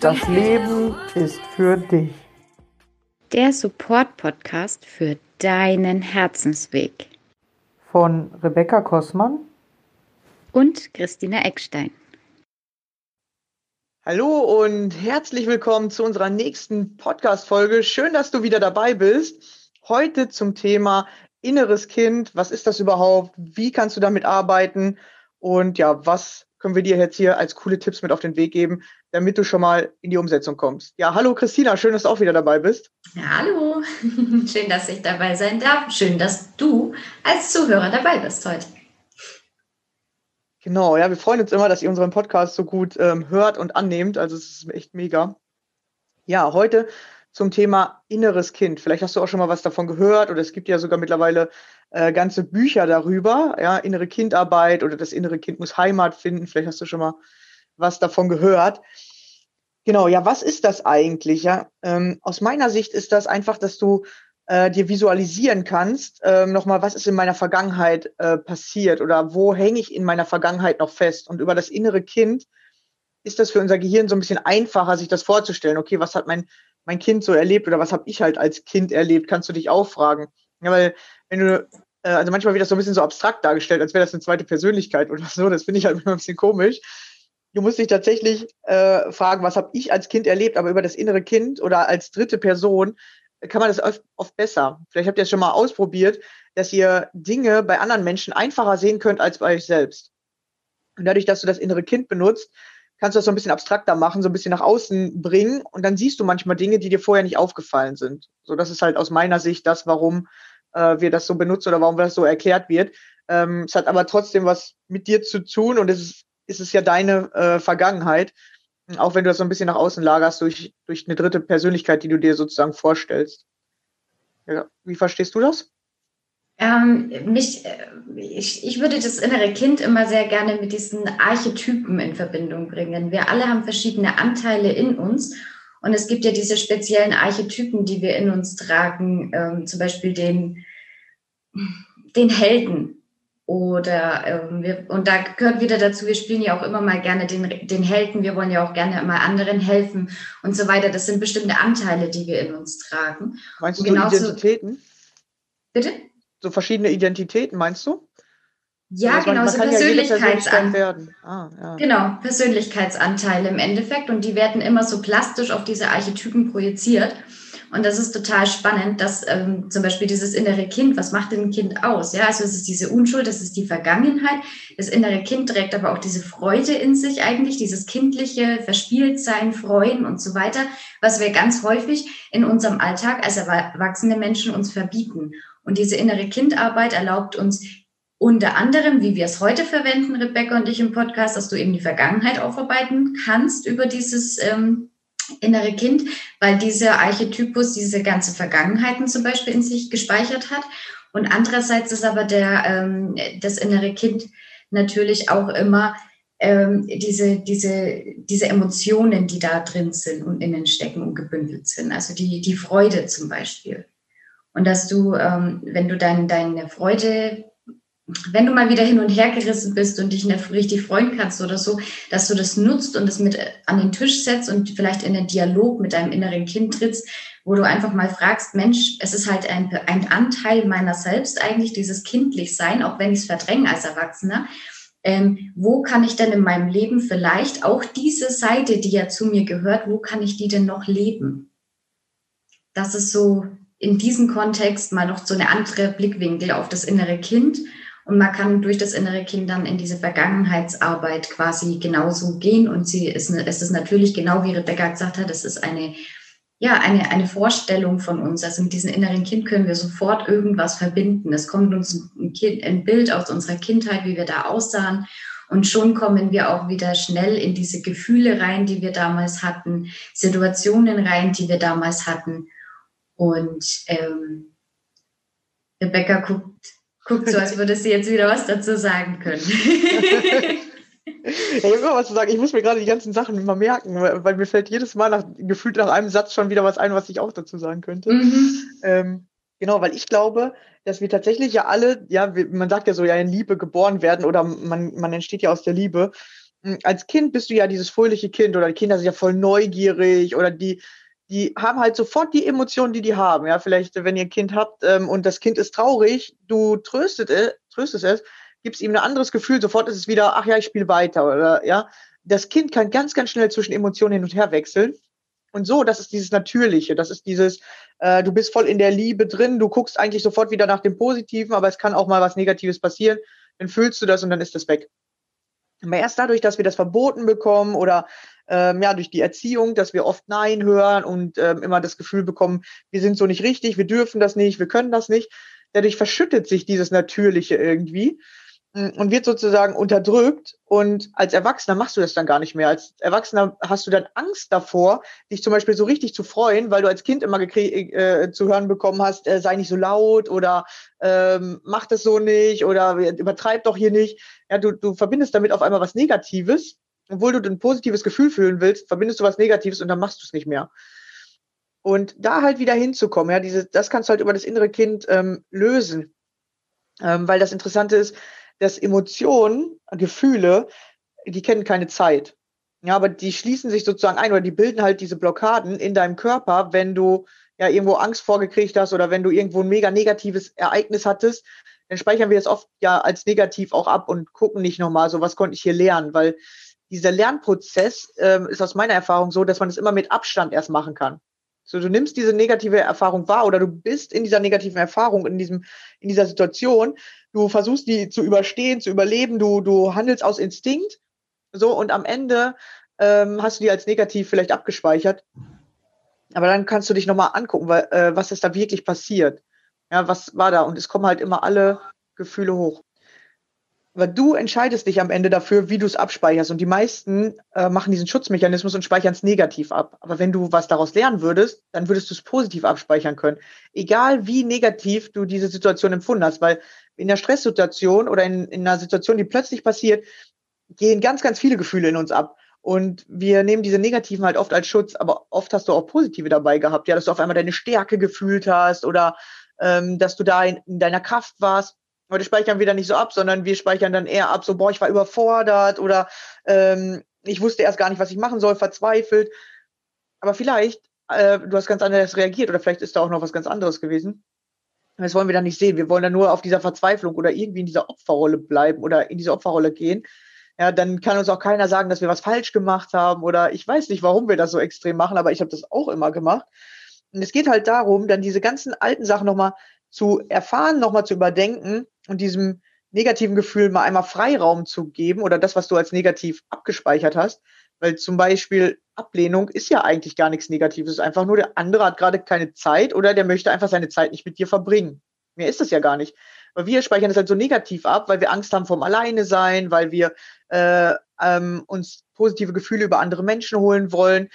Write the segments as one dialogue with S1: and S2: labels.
S1: Das Leben ist für dich.
S2: Der Support-Podcast für deinen Herzensweg.
S1: Von Rebecca Kossmann
S2: und Christina Eckstein.
S3: Hallo und herzlich willkommen zu unserer nächsten Podcast-Folge. Schön, dass du wieder dabei bist. Heute zum Thema inneres Kind. Was ist das überhaupt? Wie kannst du damit arbeiten? Und ja, was können wir dir jetzt hier als coole Tipps mit auf den Weg geben, damit du schon mal in die Umsetzung kommst. Ja, hallo Christina, schön, dass du auch wieder dabei bist.
S2: Ja, hallo, schön, dass ich dabei sein darf. Schön, dass du als Zuhörer dabei bist heute.
S3: Genau, ja, wir freuen uns immer, dass ihr unseren Podcast so gut ähm, hört und annehmt. Also es ist echt mega. Ja, heute zum Thema inneres Kind. Vielleicht hast du auch schon mal was davon gehört oder es gibt ja sogar mittlerweile äh, ganze Bücher darüber, ja, innere Kindarbeit oder das innere Kind muss Heimat finden. Vielleicht hast du schon mal was davon gehört. Genau, ja, was ist das eigentlich? Ja, ähm, aus meiner Sicht ist das einfach, dass du äh, dir visualisieren kannst, äh, nochmal, was ist in meiner Vergangenheit äh, passiert oder wo hänge ich in meiner Vergangenheit noch fest? Und über das innere Kind ist das für unser Gehirn so ein bisschen einfacher, sich das vorzustellen. Okay, was hat mein, mein Kind so erlebt oder was habe ich halt als Kind erlebt? Kannst du dich auch fragen. Ja, weil wenn du, äh, also manchmal wird das so ein bisschen so abstrakt dargestellt, als wäre das eine zweite Persönlichkeit oder so. Das finde ich halt immer ein bisschen komisch. Du musst dich tatsächlich äh, fragen, was habe ich als Kind erlebt, aber über das innere Kind oder als dritte Person kann man das oft, oft besser. Vielleicht habt ihr es schon mal ausprobiert, dass ihr Dinge bei anderen Menschen einfacher sehen könnt als bei euch selbst. Und dadurch, dass du das innere Kind benutzt, kannst du das so ein bisschen abstrakter machen, so ein bisschen nach außen bringen und dann siehst du manchmal Dinge, die dir vorher nicht aufgefallen sind. So, das ist halt aus meiner Sicht das, warum äh, wir das so benutzen oder warum das so erklärt wird. Ähm, es hat aber trotzdem was mit dir zu tun und es ist, ist es ja deine äh, Vergangenheit, auch wenn du das so ein bisschen nach außen lagerst durch, durch eine dritte Persönlichkeit, die du dir sozusagen vorstellst. Ja, wie verstehst du das?
S2: Ähm, mich, äh, ich, ich würde das innere Kind immer sehr gerne mit diesen Archetypen in Verbindung bringen. Wir alle haben verschiedene Anteile in uns und es gibt ja diese speziellen Archetypen, die wir in uns tragen, ähm, zum Beispiel den, den Helden. Oder ähm, wir, und da gehört wieder dazu, wir spielen ja auch immer mal gerne den, den Helden, wir wollen ja auch gerne mal anderen helfen und so weiter. Das sind bestimmte Anteile, die wir in uns tragen.
S3: Meinst du genauso, Identitäten?
S2: Bitte?
S3: So verschiedene Identitäten, meinst du?
S2: Ja, also genau, so Persönlichkeitsanteile. Ah, ja. Genau, Persönlichkeitsanteile im Endeffekt. Und die werden immer so plastisch auf diese Archetypen projiziert. Und das ist total spannend, dass ähm, zum Beispiel dieses innere Kind, was macht denn ein Kind aus? Ja, also es ist diese Unschuld, das ist die Vergangenheit. Das innere Kind trägt aber auch diese Freude in sich eigentlich, dieses kindliche Verspieltsein, Freuen und so weiter, was wir ganz häufig in unserem Alltag als erwachsene Menschen uns verbieten. Und diese innere Kindarbeit erlaubt uns unter anderem, wie wir es heute verwenden, Rebecca und ich im Podcast, dass du eben die Vergangenheit aufarbeiten kannst über dieses ähm, innere Kind, weil dieser Archetypus diese ganze Vergangenheiten zum Beispiel in sich gespeichert hat. Und andererseits ist aber der, ähm, das innere Kind natürlich auch immer ähm, diese, diese, diese Emotionen, die da drin sind und innen stecken und gebündelt sind. Also die, die Freude zum Beispiel. Und dass du, ähm, wenn du dein, deine Freude wenn du mal wieder hin und her gerissen bist und dich nicht richtig freuen kannst oder so, dass du das nutzt und das mit an den Tisch setzt und vielleicht in den Dialog mit deinem inneren Kind trittst, wo du einfach mal fragst, Mensch, es ist halt ein, ein Anteil meiner selbst eigentlich, dieses kindlich sein, auch wenn ich es verdränge als Erwachsener. Ähm, wo kann ich denn in meinem Leben vielleicht auch diese Seite, die ja zu mir gehört, wo kann ich die denn noch leben? Das ist so in diesem Kontext mal noch so eine andere Blickwinkel auf das innere Kind und man kann durch das innere Kind dann in diese Vergangenheitsarbeit quasi genauso gehen. Und sie ist, es ist natürlich genau wie Rebecca gesagt hat, es ist eine, ja, eine, eine Vorstellung von uns. Also mit diesem inneren Kind können wir sofort irgendwas verbinden. Es kommt uns ein, kind, ein Bild aus unserer Kindheit, wie wir da aussahen. Und schon kommen wir auch wieder schnell in diese Gefühle rein, die wir damals hatten, Situationen rein, die wir damals hatten. Und ähm, Rebecca guckt Guckt so, als würde sie jetzt wieder was dazu sagen können.
S3: ich habe immer was zu sagen. Ich muss mir gerade die ganzen Sachen immer merken, weil, weil, mir fällt jedes Mal nach, gefühlt nach einem Satz schon wieder was ein, was ich auch dazu sagen könnte. Mhm. Ähm, genau, weil ich glaube, dass wir tatsächlich ja alle, ja, man sagt ja so, ja, in Liebe geboren werden oder man, man entsteht ja aus der Liebe. hm, als Kind bist du ja dieses fröhliche Kind oder die Kinder sind ja voll neugierig oder die, die haben halt sofort die Emotionen, die die haben. Ja, vielleicht, wenn ihr ein Kind habt ähm, und das Kind ist traurig, du tröstet es, tröstest es, gibst ihm ein anderes Gefühl, sofort ist es wieder, ach ja, ich spiele weiter oder ja. Das Kind kann ganz, ganz schnell zwischen Emotionen hin und her wechseln. Und so, das ist dieses Natürliche, das ist dieses, äh, du bist voll in der Liebe drin, du guckst eigentlich sofort wieder nach dem Positiven, aber es kann auch mal was Negatives passieren, dann fühlst du das und dann ist das weg. Aber erst dadurch, dass wir das verboten bekommen oder ähm, ja durch die Erziehung, dass wir oft Nein hören und ähm, immer das Gefühl bekommen, wir sind so nicht richtig, wir dürfen das nicht, wir können das nicht, dadurch verschüttet sich dieses Natürliche irgendwie und wird sozusagen unterdrückt. Und als Erwachsener machst du das dann gar nicht mehr. Als Erwachsener hast du dann Angst davor, dich zum Beispiel so richtig zu freuen, weil du als Kind immer äh, zu hören bekommen hast, äh, sei nicht so laut oder ähm, mach das so nicht oder übertreib doch hier nicht. Ja, du, du verbindest damit auf einmal was Negatives. Obwohl du ein positives Gefühl fühlen willst, verbindest du was Negatives und dann machst du es nicht mehr. Und da halt wieder hinzukommen, ja, diese, das kannst du halt über das innere Kind ähm, lösen. Ähm, weil das Interessante ist, dass Emotionen, Gefühle, die kennen keine Zeit. Ja, aber die schließen sich sozusagen ein oder die bilden halt diese Blockaden in deinem Körper, wenn du ja irgendwo Angst vorgekriegt hast oder wenn du irgendwo ein mega negatives Ereignis hattest, dann speichern wir das oft ja als negativ auch ab und gucken nicht nochmal, so was konnte ich hier lernen, weil dieser Lernprozess ähm, ist aus meiner Erfahrung so, dass man es das immer mit Abstand erst machen kann. So, du nimmst diese negative Erfahrung wahr oder du bist in dieser negativen Erfahrung, in diesem, in dieser Situation. Du versuchst die zu überstehen, zu überleben. Du, du handelst aus Instinkt. So, und am Ende ähm, hast du die als negativ vielleicht abgespeichert. Aber dann kannst du dich nochmal angucken, weil, äh, was ist da wirklich passiert. Ja, was war da? Und es kommen halt immer alle Gefühle hoch. Aber du entscheidest dich am Ende dafür, wie du es abspeicherst. Und die meisten äh, machen diesen Schutzmechanismus und speichern es negativ ab. Aber wenn du was daraus lernen würdest, dann würdest du es positiv abspeichern können. Egal wie negativ du diese Situation empfunden hast. Weil in der Stresssituation oder in, in einer Situation, die plötzlich passiert, gehen ganz, ganz viele Gefühle in uns ab. Und wir nehmen diese negativen halt oft als Schutz, aber oft hast du auch positive dabei gehabt, ja, dass du auf einmal deine Stärke gefühlt hast oder ähm, dass du da in, in deiner Kraft warst. Heute speichern wir dann nicht so ab, sondern wir speichern dann eher ab, so, boah, ich war überfordert oder ähm, ich wusste erst gar nicht, was ich machen soll, verzweifelt. Aber vielleicht, äh, du hast ganz anders reagiert oder vielleicht ist da auch noch was ganz anderes gewesen. Das wollen wir dann nicht sehen. Wir wollen dann nur auf dieser Verzweiflung oder irgendwie in dieser Opferrolle bleiben oder in diese Opferrolle gehen. Ja, dann kann uns auch keiner sagen, dass wir was falsch gemacht haben oder ich weiß nicht, warum wir das so extrem machen, aber ich habe das auch immer gemacht. Und es geht halt darum, dann diese ganzen alten Sachen nochmal zu erfahren, nochmal zu überdenken und diesem negativen Gefühl mal einmal Freiraum zu geben oder das, was du als negativ abgespeichert hast. Weil zum Beispiel Ablehnung ist ja eigentlich gar nichts Negatives. Es ist einfach nur, der andere hat gerade keine Zeit oder der möchte einfach seine Zeit nicht mit dir verbringen. Mehr ist es ja gar nicht. Aber wir speichern das halt so negativ ab, weil wir Angst haben vom Alleine sein, weil wir äh, ähm, uns positive Gefühle über andere Menschen holen wollen.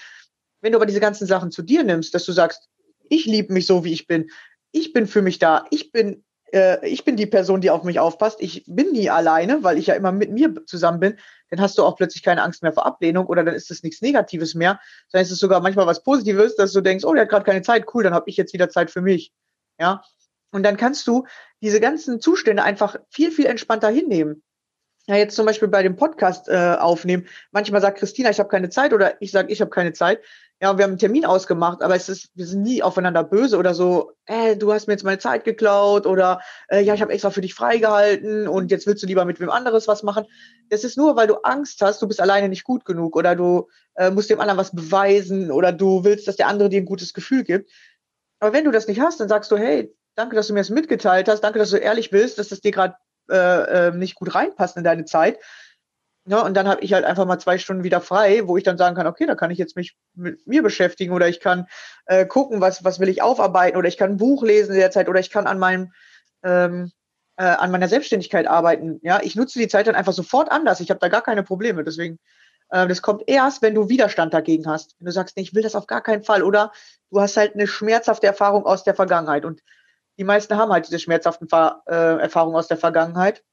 S3: Wenn du aber diese ganzen Sachen zu dir nimmst, dass du sagst, ich liebe mich so, wie ich bin, ich bin für mich da, ich bin äh, ich bin die Person, die auf mich aufpasst. Ich bin nie alleine, weil ich ja immer mit mir zusammen bin. Dann hast du auch plötzlich keine Angst mehr vor Ablehnung oder dann ist es nichts Negatives mehr, sondern es ist sogar manchmal was Positives, dass du denkst, oh, der hat gerade keine Zeit, cool, dann habe ich jetzt wieder Zeit für mich. Ja. Und dann kannst du diese ganzen Zustände einfach viel, viel entspannter hinnehmen. Ja, jetzt zum Beispiel bei dem Podcast äh, aufnehmen. Manchmal sagt Christina, ich habe keine Zeit oder ich sage, ich habe keine Zeit. Ja, wir haben einen Termin ausgemacht, aber es ist, wir sind nie aufeinander böse oder so, äh, du hast mir jetzt meine Zeit geklaut oder äh, ja, ich habe extra für dich freigehalten und jetzt willst du lieber mit wem anderes was machen. Das ist nur, weil du Angst hast, du bist alleine nicht gut genug oder du äh, musst dem anderen was beweisen oder du willst, dass der andere dir ein gutes Gefühl gibt. Aber wenn du das nicht hast, dann sagst du, hey, danke, dass du mir das mitgeteilt hast, danke, dass du ehrlich bist, dass das dir gerade äh, äh, nicht gut reinpasst in deine Zeit. Ja, und dann habe ich halt einfach mal zwei Stunden wieder frei, wo ich dann sagen kann, okay, da kann ich jetzt mich mit mir beschäftigen oder ich kann äh, gucken, was, was will ich aufarbeiten oder ich kann ein Buch lesen in der Zeit oder ich kann an meinem ähm, äh, an meiner Selbstständigkeit arbeiten. Ja, ich nutze die Zeit dann einfach sofort anders. Ich habe da gar keine Probleme. Deswegen, äh, das kommt erst, wenn du Widerstand dagegen hast. Wenn du sagst, nee, ich will das auf gar keinen Fall oder du hast halt eine schmerzhafte Erfahrung aus der Vergangenheit und die meisten haben halt diese schmerzhaften Ver äh, Erfahrungen aus der Vergangenheit.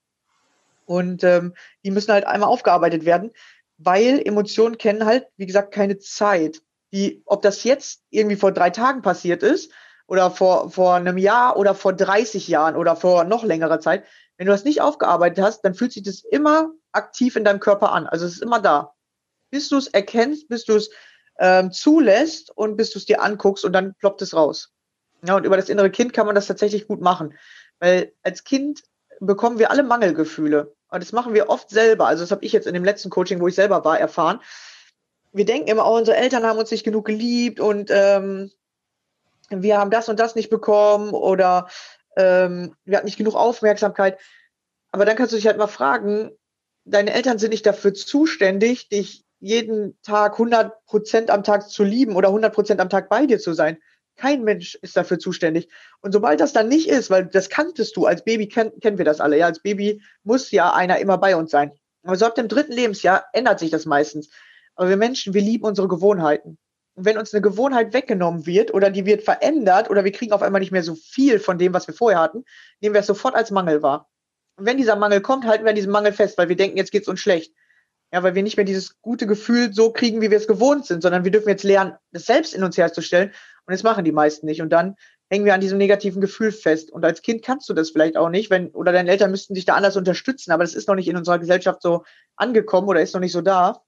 S3: Und ähm, die müssen halt einmal aufgearbeitet werden, weil Emotionen kennen halt, wie gesagt, keine Zeit. Die, ob das jetzt irgendwie vor drei Tagen passiert ist oder vor, vor einem Jahr oder vor 30 Jahren oder vor noch längerer Zeit, wenn du das nicht aufgearbeitet hast, dann fühlt sich das immer aktiv in deinem Körper an. Also es ist immer da. Bis du es erkennst, bis du es ähm, zulässt und bis du es dir anguckst und dann ploppt es raus. Ja, und über das innere Kind kann man das tatsächlich gut machen. Weil als Kind bekommen wir alle Mangelgefühle. Und das machen wir oft selber. Also das habe ich jetzt in dem letzten Coaching, wo ich selber war, erfahren. Wir denken immer, oh, unsere Eltern haben uns nicht genug geliebt und ähm, wir haben das und das nicht bekommen oder ähm, wir hatten nicht genug Aufmerksamkeit. Aber dann kannst du dich halt mal fragen, deine Eltern sind nicht dafür zuständig, dich jeden Tag 100 Prozent am Tag zu lieben oder 100 Prozent am Tag bei dir zu sein. Kein Mensch ist dafür zuständig. Und sobald das dann nicht ist, weil das kanntest du, als Baby kenn, kennen wir das alle, ja, als Baby muss ja einer immer bei uns sein. Aber so ab dem dritten Lebensjahr ändert sich das meistens. Aber wir Menschen, wir lieben unsere Gewohnheiten. Und wenn uns eine Gewohnheit weggenommen wird oder die wird verändert oder wir kriegen auf einmal nicht mehr so viel von dem, was wir vorher hatten, nehmen wir es sofort als Mangel wahr. Und wenn dieser Mangel kommt, halten wir an diesem Mangel fest, weil wir denken, jetzt geht's uns schlecht. Ja, weil wir nicht mehr dieses gute Gefühl so kriegen, wie wir es gewohnt sind, sondern wir dürfen jetzt lernen, das selbst in uns herzustellen. Und das machen die meisten nicht. Und dann hängen wir an diesem negativen Gefühl fest. Und als Kind kannst du das vielleicht auch nicht, wenn, oder deine Eltern müssten dich da anders unterstützen, aber das ist noch nicht in unserer Gesellschaft so angekommen oder ist noch nicht so da.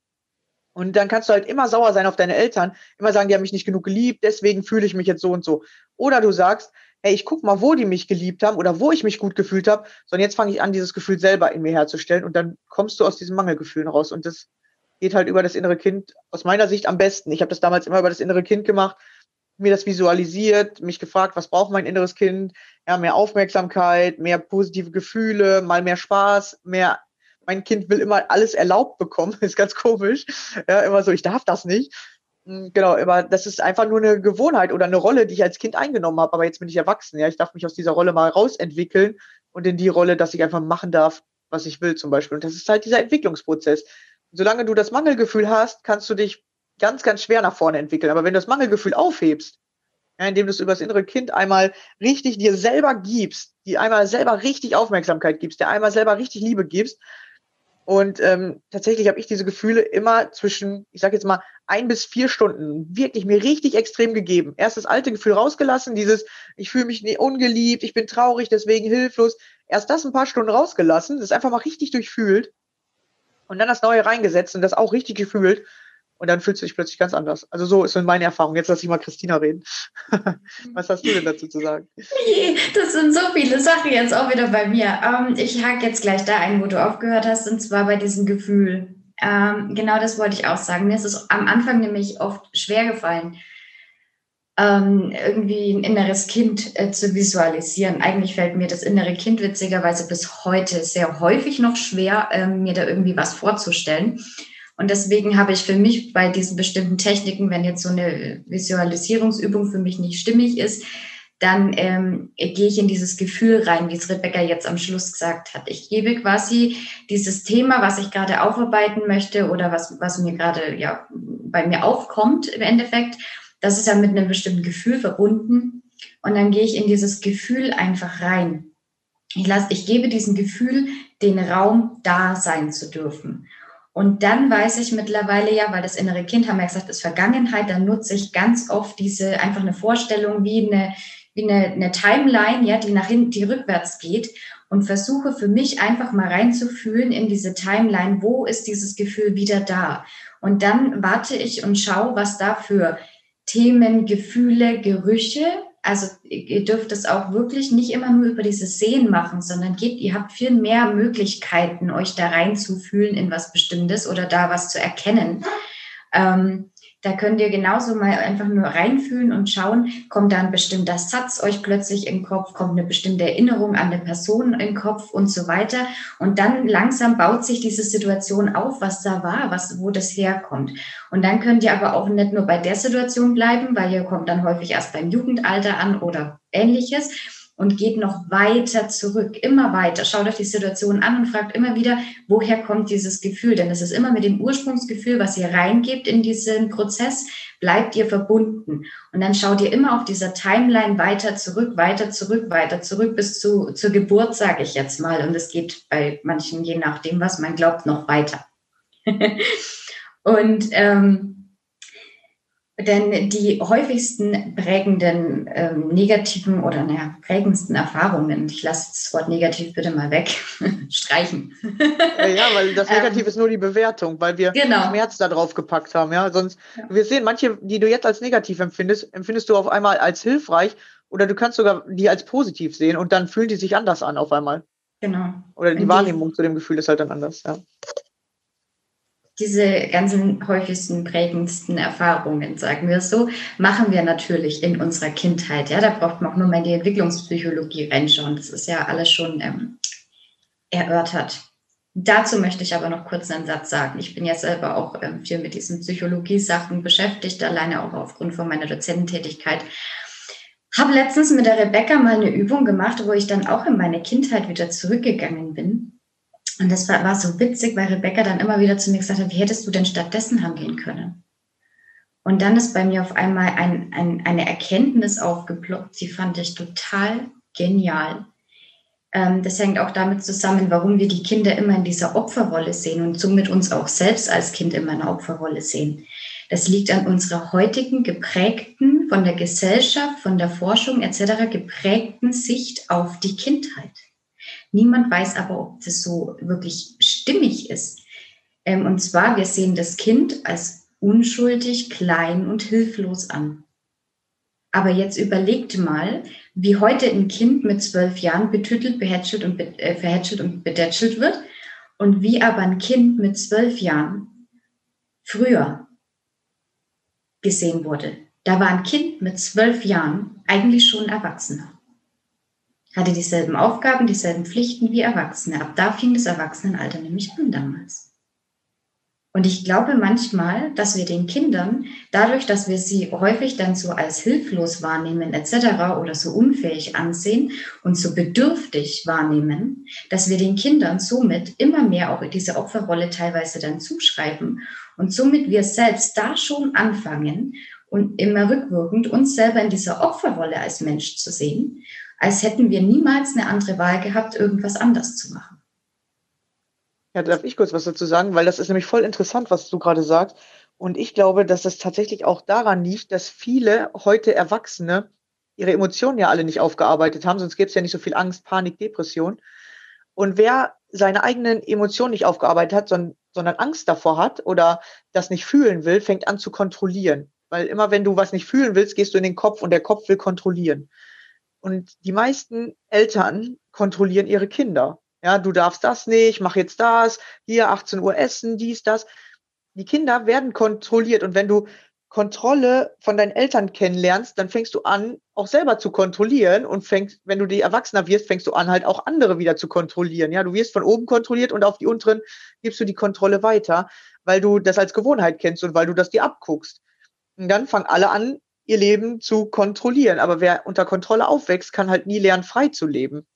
S3: Und dann kannst du halt immer sauer sein auf deine Eltern, immer sagen, die haben mich nicht genug geliebt, deswegen fühle ich mich jetzt so und so. Oder du sagst, hey, ich guck mal, wo die mich geliebt haben oder wo ich mich gut gefühlt habe, sondern jetzt fange ich an, dieses Gefühl selber in mir herzustellen und dann kommst du aus diesen Mangelgefühlen raus. Und das geht halt über das innere Kind aus meiner Sicht am besten. Ich habe das damals immer über das innere Kind gemacht, mir das visualisiert, mich gefragt, was braucht mein inneres Kind? Ja, mehr Aufmerksamkeit, mehr positive Gefühle, mal mehr Spaß, mehr mein Kind will immer alles erlaubt bekommen, ist ganz komisch. Ja, immer so, ich darf das nicht. Hm, genau, aber das ist einfach nur eine Gewohnheit oder eine Rolle, die ich als Kind eingenommen habe. Aber jetzt bin ich erwachsen. Ja, ich darf mich aus dieser Rolle mal rausentwickeln und in die Rolle, dass ich einfach machen darf, was ich will, zum Beispiel. Und das ist halt dieser Entwicklungsprozess. Solange du das Mangelgefühl hast, kannst du dich ganz, ganz schwer nach vorne entwickeln. Aber wenn du das Mangelgefühl aufhebst, ja, indem du es über das innere Kind einmal richtig dir selber gibst, die einmal selber richtig Aufmerksamkeit gibst, der einmal selber richtig Liebe gibst, und ähm, tatsächlich habe ich diese Gefühle immer zwischen, ich sage jetzt mal, ein bis vier Stunden wirklich mir richtig extrem gegeben. Erst das alte Gefühl rausgelassen, dieses, ich fühle mich ungeliebt, ich bin traurig, deswegen hilflos. Erst das ein paar Stunden rausgelassen, das einfach mal richtig durchfühlt und dann das Neue reingesetzt und das auch richtig gefühlt und dann fühlst du dich plötzlich ganz anders. Also so ist meine Erfahrung. Jetzt lass ich mal Christina reden. Was hast du denn dazu zu sagen?
S2: Das sind so viele Sachen jetzt auch wieder bei mir. Ähm, ich hake jetzt gleich da ein, wo du aufgehört hast, und zwar bei diesem Gefühl. Ähm, genau das wollte ich auch sagen. Mir ist es am Anfang nämlich oft schwer gefallen, ähm, irgendwie ein inneres Kind äh, zu visualisieren. Eigentlich fällt mir das innere Kind witzigerweise bis heute sehr häufig noch schwer, mir da irgendwie was vorzustellen. Und deswegen habe ich für mich bei diesen bestimmten Techniken, wenn jetzt so eine Visualisierungsübung für mich nicht stimmig ist, dann ähm, gehe ich in dieses Gefühl rein, wie es Rebecca jetzt am Schluss gesagt hat. Ich gebe quasi dieses Thema, was ich gerade aufarbeiten möchte oder was, was mir gerade ja bei mir aufkommt im Endeffekt, das ist ja mit einem bestimmten Gefühl verbunden. Und dann gehe ich in dieses Gefühl einfach rein. Ich lasse, ich gebe diesem Gefühl den Raum, da sein zu dürfen. Und dann weiß ich mittlerweile ja, weil das innere Kind, haben wir gesagt, ist Vergangenheit, dann nutze ich ganz oft diese einfach eine Vorstellung wie eine, wie eine, eine Timeline, ja, die nach hinten, die rückwärts geht und versuche für mich einfach mal reinzufühlen in diese Timeline, wo ist dieses Gefühl wieder da? Und dann warte ich und schaue, was da für Themen, Gefühle, Gerüche, also ihr dürft es auch wirklich nicht immer nur über dieses Sehen machen, sondern geht, ihr habt viel mehr Möglichkeiten, euch da reinzufühlen in was Bestimmtes oder da was zu erkennen. Ähm, da könnt ihr genauso mal einfach nur reinfühlen und schauen, kommt da ein bestimmter Satz euch plötzlich im Kopf, kommt eine bestimmte Erinnerung an eine Person im Kopf und so weiter. Und dann langsam baut sich diese Situation auf, was da war, was, wo das herkommt. Und dann könnt ihr aber auch nicht nur bei der Situation bleiben, weil ihr kommt dann häufig erst beim Jugendalter an oder ähnliches, und geht noch weiter zurück, immer weiter. Schaut euch die Situation an und fragt immer wieder, woher kommt dieses Gefühl? Denn es ist immer mit dem Ursprungsgefühl, was ihr reingebt in diesen Prozess, bleibt ihr verbunden. Und dann schaut ihr immer auf dieser Timeline weiter zurück, weiter zurück, weiter zurück bis zu, zur Geburt, sage ich jetzt mal. Und es geht bei manchen, je nachdem, was man glaubt, noch weiter. und ähm, Denn die häufigsten prägenden ähm, negativen oder naja, prägendsten Erfahrungen, ich lasse das Wort negativ bitte mal weg, streichen.
S3: ja, weil das Negativ ähm, ist nur die Bewertung, weil wir genau. Schmerz da drauf gepackt haben. Ja, sonst, ja. wir sehen, manche, die du jetzt als negativ empfindest, empfindest du auf einmal als hilfreich oder du kannst sogar die als positiv sehen und dann fühlen die sich anders an auf einmal.
S2: Genau.
S3: Oder die Wahrnehmung zu dem Gefühl ist halt dann anders, ja
S2: diese ganzen häufigsten, prägendsten Erfahrungen, sagen wir so, machen wir natürlich in unserer Kindheit. Ja, da braucht man auch nur mal in die Entwicklungspsychologie reinschauen. Das ist ja alles schon ähm, erörtert. Dazu möchte ich aber noch kurz einen Satz sagen. Ich bin ja selber auch ähm, viel mit diesen Psychologie-Sachen beschäftigt, alleine auch aufgrund von meiner Dozententätigkeit. Habe letztens mit der Rebecca mal eine Übung gemacht, wo ich dann auch in meine Kindheit wieder zurückgegangen bin und das war, war so witzig, weil Rebecca dann immer wieder zu mir gesagt hat, wie hättest du denn stattdessen handeln können? Und dann ist bei mir auf einmal ein, ein, eine Erkenntnis aufgeploppt, die fand ich total genial. Ähm, das hängt auch damit zusammen, warum wir die Kinder immer in dieser Opferrolle sehen und somit uns auch selbst als Kind immer in einer Opferrolle sehen. Das liegt an unserer heutigen geprägten, von der Gesellschaft, von der Forschung etc. geprägten Sicht auf die Kindheit. Niemand weiß aber, ob das so wirklich stimmig ist. Ähm, und zwar, wir sehen das Kind als unschuldig, klein und hilflos an. Aber jetzt überlegt mal, wie heute ein Kind mit zwölf Jahren betüttelt, behätschelt und, äh, verhätschelt und bedätschelt wird und wie aber ein Kind mit zwölf Jahren früher gesehen wurde. Da war ein Kind mit zwölf Jahren eigentlich schon Erwachsener hatte dieselben Aufgaben, dieselben Pflichten wie Erwachsene. Ab da fing das Erwachsenenalter nämlich an damals. Und ich glaube manchmal, dass wir den Kindern, dadurch, dass wir sie häufig dann so als hilflos wahrnehmen etc. oder so unfähig ansehen und so bedürftig wahrnehmen, dass wir den Kindern somit immer mehr auch diese Opferrolle teilweise dann zuschreiben und somit wir selbst da schon anfangen und immer rückwirkend uns selber in dieser Opferrolle als Mensch zu sehen als hätten wir niemals eine andere Wahl gehabt, irgendwas anders zu machen.
S3: Ja, darf ich kurz was dazu sagen, weil das ist nämlich voll interessant, was du gerade sagst. Und ich glaube, dass das tatsächlich auch daran liegt, dass viele heute Erwachsene ihre Emotionen ja alle nicht aufgearbeitet haben, sonst gäbe es ja nicht so viel Angst, Panik, Depression. Und wer seine eigenen Emotionen nicht aufgearbeitet hat, sondern, sondern Angst davor hat oder das nicht fühlen will, fängt an zu kontrollieren. Weil immer wenn du was nicht fühlen willst, gehst du in den Kopf und der Kopf will kontrollieren. Und die meisten Eltern kontrollieren ihre Kinder. Ja, du darfst das nicht, mach jetzt das, hier 18 Uhr essen, dies, das. Die Kinder werden kontrolliert und wenn du Kontrolle von deinen Eltern kennenlernst, dann fängst du an, auch selber zu kontrollieren und fängst, wenn du die Erwachsener wirst, fängst du an, halt auch andere wieder zu kontrollieren. Ja, du wirst von oben kontrolliert und auf die unteren gibst du die Kontrolle weiter, weil du das als Gewohnheit kennst und weil du das dir abguckst. Und dann fangen alle an, ihr Leben zu kontrollieren. Aber wer unter Kontrolle aufwächst, kann halt nie lernen, frei zu leben.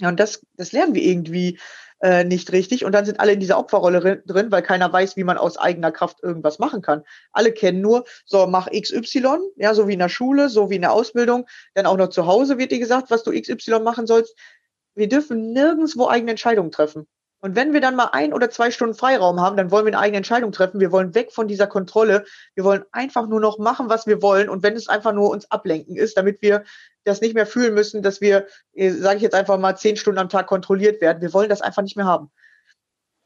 S3: Ja, und das, das lernen wir irgendwie äh, nicht richtig. Und dann sind alle in dieser Opferrolle drin, weil keiner weiß, wie man aus eigener Kraft irgendwas machen kann. Alle kennen nur, so mach XY, ja, so wie in der Schule, so wie in der Ausbildung. Dann auch noch zu Hause wird dir gesagt, was du XY machen sollst. Wir dürfen nirgendwo eigene Entscheidungen treffen. Und wenn wir dann mal ein oder zwei Stunden Freiraum haben, dann wollen wir eine eigene Entscheidung treffen. Wir wollen weg von dieser Kontrolle. Wir wollen einfach nur noch machen, was wir wollen. Und wenn es einfach nur uns ablenken ist, damit wir das nicht mehr fühlen müssen, dass wir, äh, sage ich jetzt einfach mal, zehn Stunden am Tag kontrolliert werden. Wir wollen das einfach nicht mehr haben.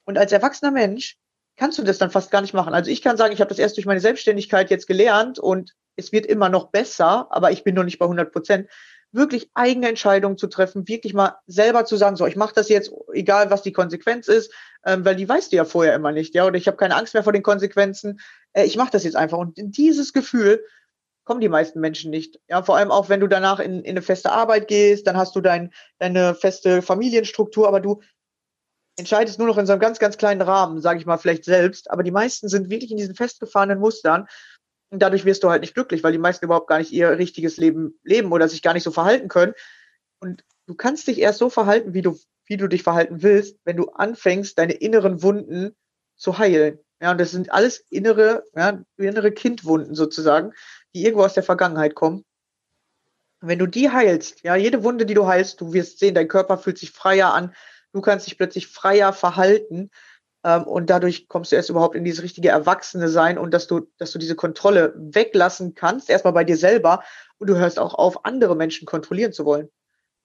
S3: Und als erwachsener Mensch kannst du das dann fast gar nicht machen. Also ich kann sagen, ich habe das erst durch meine Selbstständigkeit jetzt gelernt und es wird immer noch besser, aber ich bin noch nicht bei 100 Prozent wirklich eigene Entscheidungen zu treffen, wirklich mal selber zu sagen, so, ich mache das jetzt, egal was die Konsequenz ist, ähm, weil die weißt du ja vorher immer nicht, ja, oder ich habe keine Angst mehr vor den Konsequenzen, äh, ich mache das jetzt einfach. Und in dieses Gefühl kommen die meisten Menschen nicht. Ja, vor allem auch, wenn du danach in, in eine feste Arbeit gehst, dann hast du dein, deine feste Familienstruktur, aber du entscheidest nur noch in so einem ganz, ganz kleinen Rahmen, sage ich mal, vielleicht selbst. Aber die meisten sind wirklich in diesen festgefahrenen Mustern und dadurch wirst du halt nicht glücklich, weil die meisten überhaupt gar nicht ihr richtiges Leben leben oder sich gar nicht so verhalten können. Und du kannst dich erst so verhalten, wie du, wie du dich verhalten willst, wenn du anfängst, deine inneren Wunden zu heilen. Ja, und das sind alles innere, ja, innere Kindwunden sozusagen, die irgendwo aus der Vergangenheit kommen. Und wenn du die heilst, ja, jede Wunde, die du heilst, du wirst sehen, dein Körper fühlt sich freier an, du kannst dich plötzlich freier verhalten und dadurch kommst du erst überhaupt in dieses richtige Erwachsene sein und dass du, dass du diese Kontrolle weglassen kannst, erstmal bei dir selber und du hörst auch auf, andere Menschen kontrollieren zu wollen.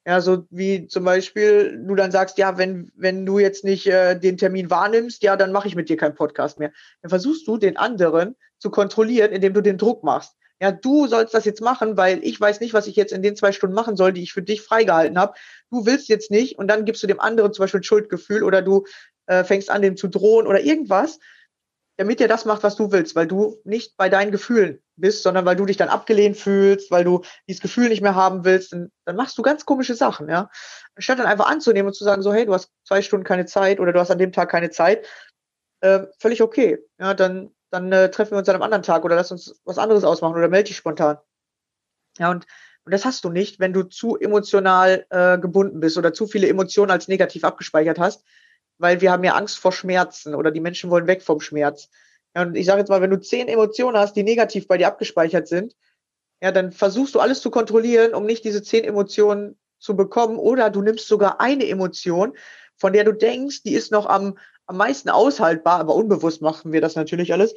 S3: Ja, so wie zum Beispiel du dann sagst, ja, wenn, wenn du jetzt nicht äh, den Termin wahrnimmst, ja, dann mache ich mit dir keinen Podcast mehr. Dann versuchst du den anderen zu kontrollieren, indem du den Druck machst. Ja, du sollst das jetzt machen, weil ich weiß nicht, was ich jetzt in den zwei Stunden machen soll, die ich für dich freigehalten habe. Du willst jetzt nicht und dann gibst du dem anderen zum Beispiel ein Schuldgefühl oder du äh, fängst an, dem zu drohen oder irgendwas, damit er das macht, was du willst, weil du nicht bei deinen Gefühlen bist, sondern weil du dich dann abgelehnt fühlst, weil du dieses Gefühl nicht mehr haben willst, dann, dann machst du ganz komische Sachen, ja. Anstatt dann einfach anzunehmen und zu sagen, so, hey, du hast zwei Stunden keine Zeit oder du hast an dem Tag keine Zeit, äh, völlig okay. Ja, dann, dann äh, treffen wir uns an einem anderen Tag oder lass uns was anderes ausmachen oder melde dich spontan. Ja, und, und das hast du nicht, wenn du zu emotional äh, gebunden bist oder zu viele Emotionen als negativ abgespeichert hast, weil wir haben ja Angst vor Schmerzen oder die Menschen wollen weg vom Schmerz. Ja, und ich sage jetzt mal, wenn du zehn Emotionen hast, die negativ bei dir abgespeichert sind, ja, dann versuchst du alles zu kontrollieren, um nicht diese zehn Emotionen zu bekommen. Oder du nimmst sogar eine Emotion, von der du denkst, die ist noch am, am meisten aushaltbar, aber unbewusst machen wir das natürlich alles.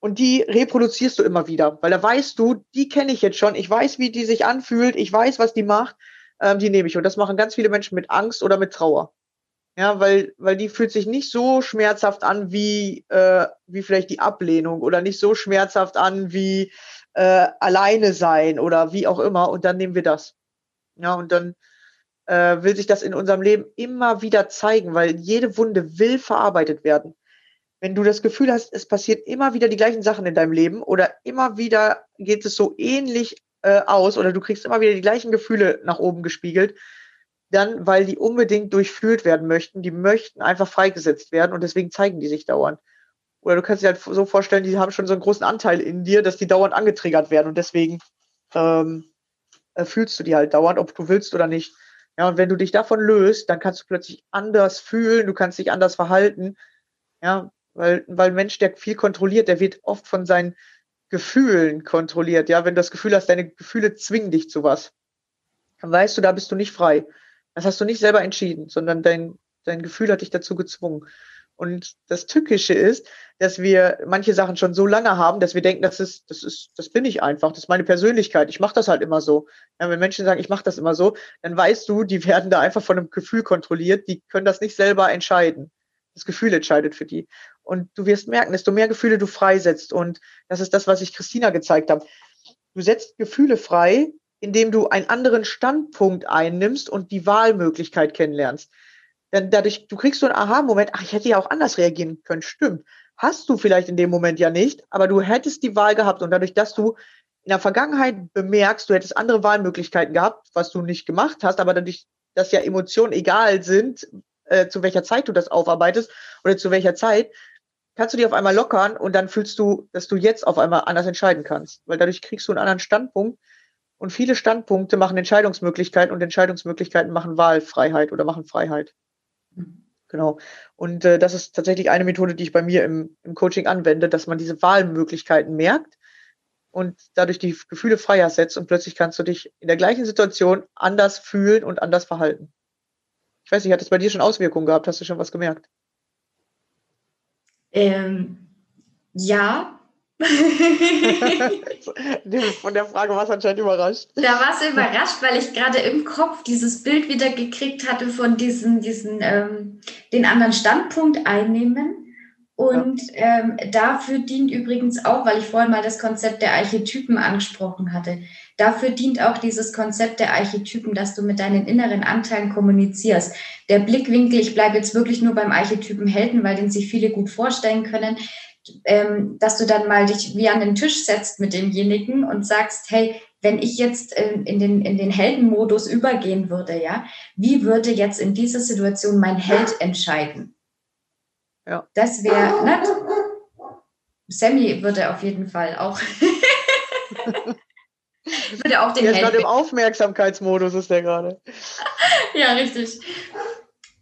S3: Und die reproduzierst du immer wieder, weil da weißt du, die kenne ich jetzt schon, ich weiß, wie die sich anfühlt, ich weiß, was die macht, ähm, die nehme ich. Und das machen ganz viele Menschen mit Angst oder mit Trauer. Ja, weil, weil die fühlt sich nicht so schmerzhaft an wie, äh, wie vielleicht die Ablehnung oder nicht so schmerzhaft an wie äh, alleine sein oder wie auch immer. Und dann nehmen wir das. Ja, und dann äh, will sich das in unserem Leben immer wieder zeigen, weil jede Wunde will verarbeitet werden. Wenn du das Gefühl hast, es passiert immer wieder die gleichen Sachen in deinem Leben oder immer wieder geht es so ähnlich äh, aus oder du kriegst immer wieder die gleichen Gefühle nach oben gespiegelt, dann, weil die unbedingt durchführt werden möchten, die möchten einfach freigesetzt werden und deswegen zeigen die sich dauernd. Oder du kannst dir halt so vorstellen, die haben schon so einen großen Anteil in dir, dass die dauernd angetriggert werden und deswegen ähm, äh, fühlst du die halt dauernd, ob du willst oder nicht. Ja, und wenn du dich davon löst, dann kannst du plötzlich anders fühlen, du kannst dich anders verhalten. Ja, weil, weil ein Mensch, der viel kontrolliert, der wird oft von seinen Gefühlen kontrolliert. Ja, wenn du das Gefühl hast, deine Gefühle zwingen dich zu was, dann weißt du, da bist du nicht frei. Das hast du nicht selber entschieden, sondern dein, dein Gefühl hat dich dazu gezwungen. Und das Tückische ist, dass wir manche Sachen schon so lange haben, dass wir denken, das ist, das ist, das bin ich einfach, das ist meine Persönlichkeit. Ich mache das halt immer so. Ja, wenn Menschen sagen, ich mache das immer so, dann weißt du, die werden da einfach von einem Gefühl kontrolliert. Die können das nicht selber entscheiden. Das Gefühl entscheidet für die. Und du wirst merken, desto mehr Gefühle du freisetzt. Und das ist das, was ich Christina gezeigt habe. Du setzt Gefühle frei, indem du einen anderen Standpunkt einnimmst und die Wahlmöglichkeit kennenlernst. Denn dadurch, du kriegst so einen Aha-Moment, ach, ich hätte ja auch anders reagieren können. Stimmt. Hast du vielleicht in dem Moment ja nicht, aber du hättest die Wahl gehabt und dadurch, dass du in der Vergangenheit bemerkst, du hättest andere Wahlmöglichkeiten gehabt, was du nicht gemacht hast, aber dadurch, dass ja Emotionen egal sind, äh, zu welcher Zeit du das aufarbeitest oder zu welcher Zeit, kannst du die auf einmal lockern und dann fühlst du, dass du jetzt auf einmal anders entscheiden kannst, weil dadurch kriegst du einen anderen Standpunkt, und viele Standpunkte machen Entscheidungsmöglichkeiten und Entscheidungsmöglichkeiten machen Wahlfreiheit oder machen Freiheit. Genau. Und äh, das ist tatsächlich eine Methode, die ich bei mir im, im Coaching anwende, dass man diese Wahlmöglichkeiten merkt und dadurch die Gefühle freier setzt und plötzlich kannst du dich in der gleichen Situation anders fühlen und anders verhalten. Ich weiß nicht, hat das bei dir schon Auswirkungen gehabt? Hast du schon was gemerkt?
S2: Ähm, ja,
S3: Von der Frage war es anscheinend überrascht.
S2: Da war es überrascht, weil ich gerade im Kopf dieses Bild wieder gekriegt hatte von diesen, diesen ähm, den anderen Standpunkt einnehmen. Und ja. ähm, dafür dient übrigens auch, weil ich vorhin mal das Konzept der Archetypen angesprochen hatte, dafür dient auch dieses Konzept der Archetypen, dass du mit deinen inneren Anteilen kommunizierst. Der Blickwinkel, ich bleibe jetzt wirklich nur beim Archetypen Helden, weil den sich viele gut vorstellen können, ähm, dass du dann mal dich wie an den Tisch setzt mit demjenigen und sagst, hey, wenn ich jetzt ähm, in den, in den Heldenmodus übergehen würde, ja, wie würde jetzt in dieser Situation mein Held entscheiden? Ja. Das wäre, ne? Sammy würde auf jeden Fall auch.
S3: würde auch den der ist gerade im Aufmerksamkeitsmodus, ist der gerade.
S2: ja, richtig.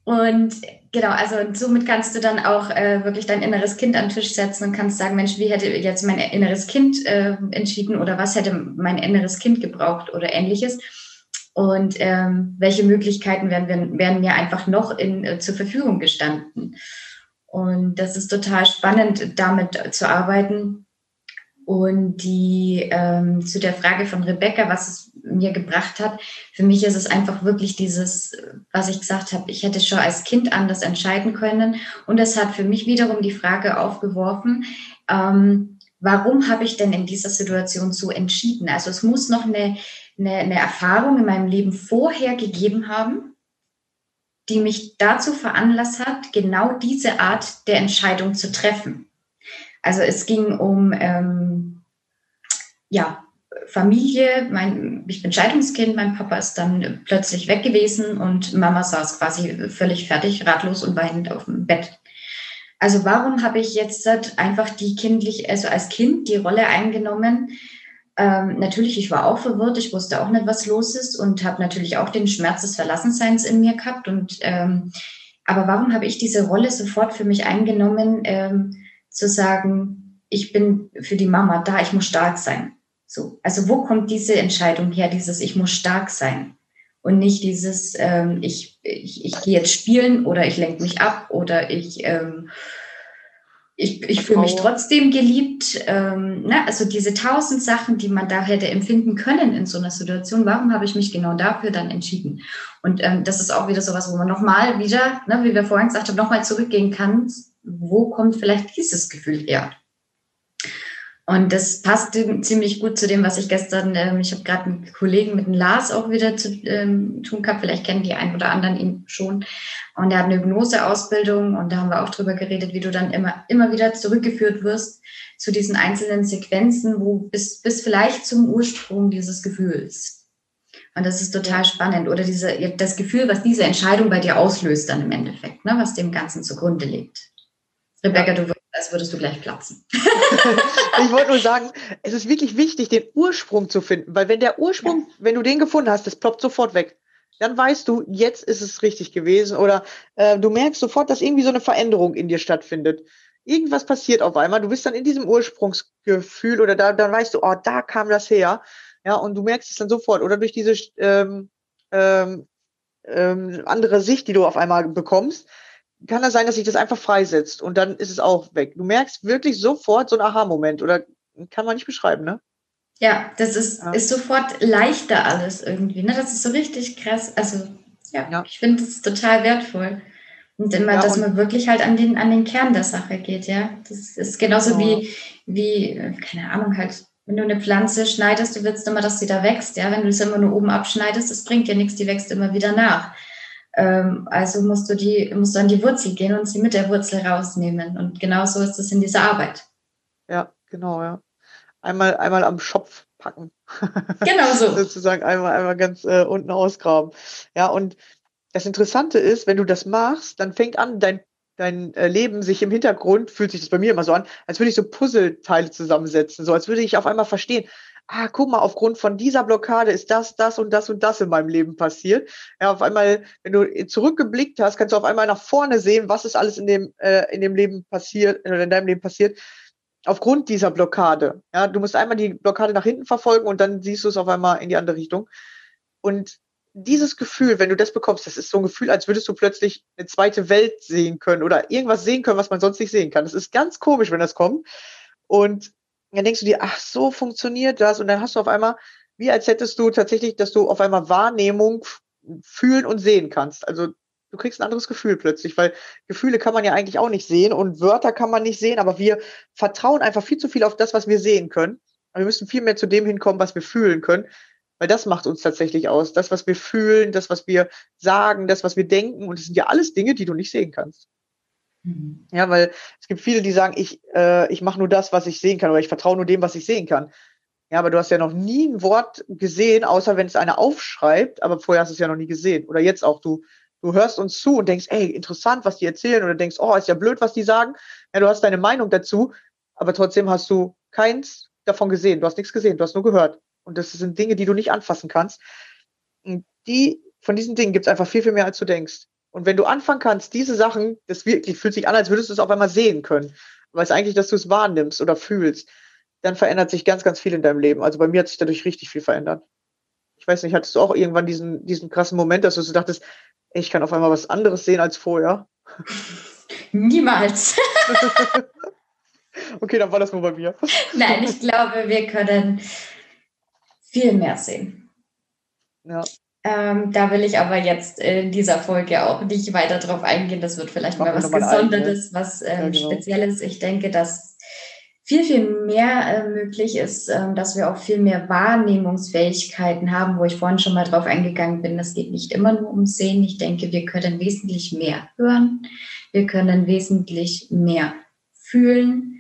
S2: Und genau, also somit kannst du dann auch äh, wirklich dein inneres Kind an den Tisch setzen und kannst sagen, Mensch, wie hätte jetzt mein inneres Kind äh, entschieden oder was hätte mein inneres Kind gebraucht oder ähnliches. Und ähm, welche Möglichkeiten werden, werden, mir einfach noch in, äh, zur Verfügung gestanden. Und das ist total spannend, damit zu arbeiten. Und die ähm, zu der Frage von Rebecca, was es mir gebracht hat, für mich ist es einfach wirklich dieses, was ich gesagt habe, ich hätte schon als Kind anders entscheiden können. Und es hat für mich wiederum die Frage aufgeworfen, ähm, warum habe ich denn in dieser Situation so entschieden? Also es muss noch eine, eine, eine Erfahrung in meinem Leben vorher gegeben haben, die mich dazu veranlasst hat, genau diese Art der Entscheidung zu treffen. Also es ging um ähm, ja, Familie. Mein, ich bin Scheidungskind, mein Papa ist dann plötzlich weg gewesen und Mama saß quasi völlig fertig, ratlos und weinend auf dem Bett. Also warum habe ich jetzt einfach die kindlich, also als Kind die Rolle eingenommen? Ähm, natürlich, ich war auch verwirrt, ich wusste auch nicht, was los ist und habe natürlich auch den Schmerz des Verlassenseins in mir gehabt. Und ähm, aber warum habe ich diese Rolle sofort für mich eingenommen? Ähm, zu sagen, ich bin für die Mama da, ich muss stark sein. So, also wo kommt diese Entscheidung her, dieses ich muss stark sein und nicht dieses ähm, ich, ich, ich gehe jetzt spielen oder ich lenke mich ab oder ich ähm, ich, ich fühle mich trotzdem geliebt. Ähm, ne? Also diese tausend Sachen, die man da hätte empfinden können in so einer Situation, warum habe ich mich genau dafür dann entschieden? Und ähm, das ist auch wieder so was, wo man nochmal wieder, ne, wie wir vorhin gesagt haben, nochmal zurückgehen kann wo kommt vielleicht dieses Gefühl her? Und das passt ziemlich gut zu dem, was ich gestern, ähm, ich habe gerade einen Kollegen mit dem Lars auch wieder zu ähm, tun gehabt, vielleicht kennen die einen oder anderen ihn schon. Und er hat eine Hypnoseausbildung und da haben wir auch drüber geredet, wie du dann immer, immer wieder zurückgeführt wirst zu diesen einzelnen Sequenzen, wo bis, bis vielleicht zum Ursprung dieses Gefühls. Und das ist total spannend. Oder diese, das Gefühl, was diese Entscheidung bei dir auslöst dann im Endeffekt, ne, was dem Ganzen zugrunde liegt. Rebecca, du als würdest du gleich platzen.
S3: ich wollte nur sagen, es ist wirklich wichtig, den Ursprung zu finden, weil wenn der Ursprung, ja. wenn du den gefunden hast, das ploppt sofort weg. Dann weißt du, jetzt ist es richtig gewesen oder äh, du merkst sofort, dass irgendwie so eine Veränderung in dir stattfindet. Irgendwas passiert auf einmal, du bist dann in diesem Ursprungsgefühl oder da, dann weißt du, oh, da kam das her. Ja, und du merkst es dann sofort oder durch diese ähm, ähm, ähm, andere Sicht, die du auf einmal bekommst, kann das sein, dass sich das einfach freisetzt und dann ist es auch weg. Du merkst wirklich sofort so ein Aha-Moment oder kann man nicht beschreiben, ne?
S2: Ja, das ist, ja. ist sofort leichter alles irgendwie, ne? Das ist so richtig krass. Also, ja, ja. ich finde das total wertvoll. Und immer, ja, dass und man wirklich halt an den, an den Kern der Sache geht, ja. Das ist genauso genau. wie, wie, keine Ahnung, halt, wenn du eine Pflanze schneidest, du willst immer, dass sie da wächst, ja. Wenn du es immer nur oben abschneidest, das bringt dir nichts, die wächst immer wieder nach. Ähm, also musst du, die, musst du an die Wurzel gehen und sie mit der Wurzel rausnehmen. Und genauso ist es in dieser Arbeit.
S3: Ja, genau, ja. Einmal, einmal am Schopf packen.
S2: Genau so.
S3: Sozusagen einmal, einmal ganz äh, unten ausgraben. Ja, und das Interessante ist, wenn du das machst, dann fängt an, dein, dein äh, Leben sich im Hintergrund, fühlt sich das bei mir immer so an, als würde ich so Puzzleteile zusammensetzen, so als würde ich auf einmal verstehen, ah, guck mal, aufgrund von dieser Blockade ist das, das und das und das in meinem Leben passiert. Ja, auf einmal, wenn du zurückgeblickt hast, kannst du auf einmal nach vorne sehen, was ist alles in dem, äh, in dem Leben passiert, oder in deinem Leben passiert, aufgrund dieser Blockade. Ja, du musst einmal die Blockade nach hinten verfolgen und dann siehst du es auf einmal in die andere Richtung. Und dieses Gefühl, wenn du das bekommst, das ist so ein Gefühl, als würdest du plötzlich eine zweite Welt sehen können oder irgendwas sehen können, was man sonst nicht sehen kann. Das ist ganz komisch, wenn das kommt. Und dann denkst du dir, ach, so funktioniert das. Und dann hast du auf einmal, wie als hättest du tatsächlich, dass du auf einmal Wahrnehmung fühlen und sehen kannst. Also du kriegst ein anderes Gefühl plötzlich, weil Gefühle kann man ja eigentlich auch nicht sehen und Wörter kann man nicht sehen, aber wir vertrauen einfach viel zu viel auf das, was wir sehen können. Wir müssen viel mehr zu dem hinkommen, was wir fühlen können, weil das macht uns tatsächlich aus. Das, was wir fühlen, das, was wir sagen, das, was wir denken. Und das sind ja alles Dinge, die du nicht sehen kannst. Mhm. Ja, weil es gibt viele, die sagen, ich, äh, ich mache nur das, was ich sehen kann, oder ich vertraue nur dem, was ich sehen kann. Ja, aber du hast ja noch nie ein Wort gesehen, außer wenn es einer aufschreibt, aber vorher hast du es ja noch nie gesehen. Oder jetzt auch, du, du hörst uns zu und denkst, ey, interessant, was die erzählen, oder denkst, oh, ist ja blöd, was die sagen. Ja, du hast deine Meinung dazu, aber trotzdem hast du keins davon gesehen. Du hast nichts gesehen, du hast nur gehört. Und das sind Dinge, die du nicht anfassen kannst. Und die, von diesen Dingen gibt es einfach viel, viel mehr, als du denkst. Und wenn du anfangen kannst, diese Sachen, das wirklich fühlt sich an, als würdest du es auf einmal sehen können. Weil es eigentlich, dass du es wahrnimmst oder fühlst, dann verändert sich ganz, ganz viel in deinem Leben. Also bei mir hat sich dadurch richtig viel verändert. Ich weiß nicht, hattest du auch irgendwann diesen, diesen krassen Moment, dass du so dachtest, ey, ich kann auf einmal was anderes sehen als vorher?
S2: Niemals.
S3: okay, dann war das nur bei mir.
S2: Nein, ich glaube, wir können viel mehr sehen.
S3: Ja.
S2: Ähm, da will ich aber jetzt in dieser Folge auch nicht weiter drauf eingehen. Das wird vielleicht mal was Gesondertes, was ähm, ja, genau. Spezielles. Ich denke, dass viel, viel mehr äh, möglich ist, äh, dass wir auch viel mehr Wahrnehmungsfähigkeiten haben, wo ich vorhin schon mal drauf eingegangen bin. Das geht nicht immer nur um Sehen. Ich denke, wir können wesentlich mehr hören. Wir können wesentlich mehr fühlen.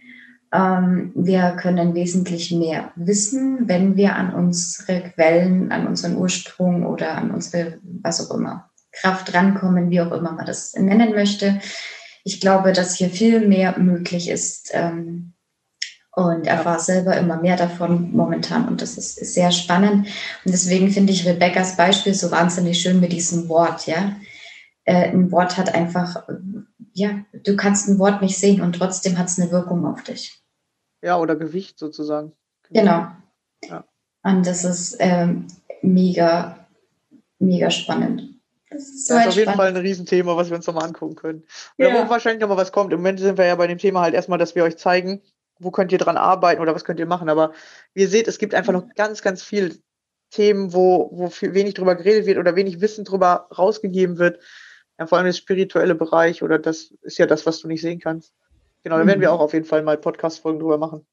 S2: Ähm, wir können wesentlich mehr wissen, wenn wir an unsere Quellen, an unseren Ursprung oder an unsere, was auch immer, Kraft rankommen, wie auch immer man das nennen möchte. Ich glaube, dass hier viel mehr möglich ist, ähm, und erfahre selber immer mehr davon momentan und das ist, sehr spannend. Und deswegen finde ich Rebecca's Beispiel so wahnsinnig schön mit diesem Wort, ja. Äh, ein Wort hat einfach, ja, du kannst ein Wort nicht sehen und trotzdem hat es eine Wirkung auf dich.
S3: Ja, oder Gewicht sozusagen.
S2: Genau. Ja. Und das ist ähm, mega, mega spannend.
S3: Das ist, so das ist auf jeden Fall ein Riesenthema, was wir uns nochmal angucken können. Ja. Wo wahrscheinlich nochmal was kommt. Im Moment sind wir ja bei dem Thema halt erstmal, dass wir euch zeigen, wo könnt ihr dran arbeiten oder was könnt ihr machen. Aber wie ihr seht, es gibt einfach noch ganz, ganz viele Themen, wo, wo viel, wenig drüber geredet wird oder wenig Wissen drüber rausgegeben wird. Ja, vor allem der spirituelle Bereich oder das ist ja das, was du nicht sehen kannst. Genau, da werden wir mhm. auch auf jeden Fall mal Podcast-Folgen drüber machen.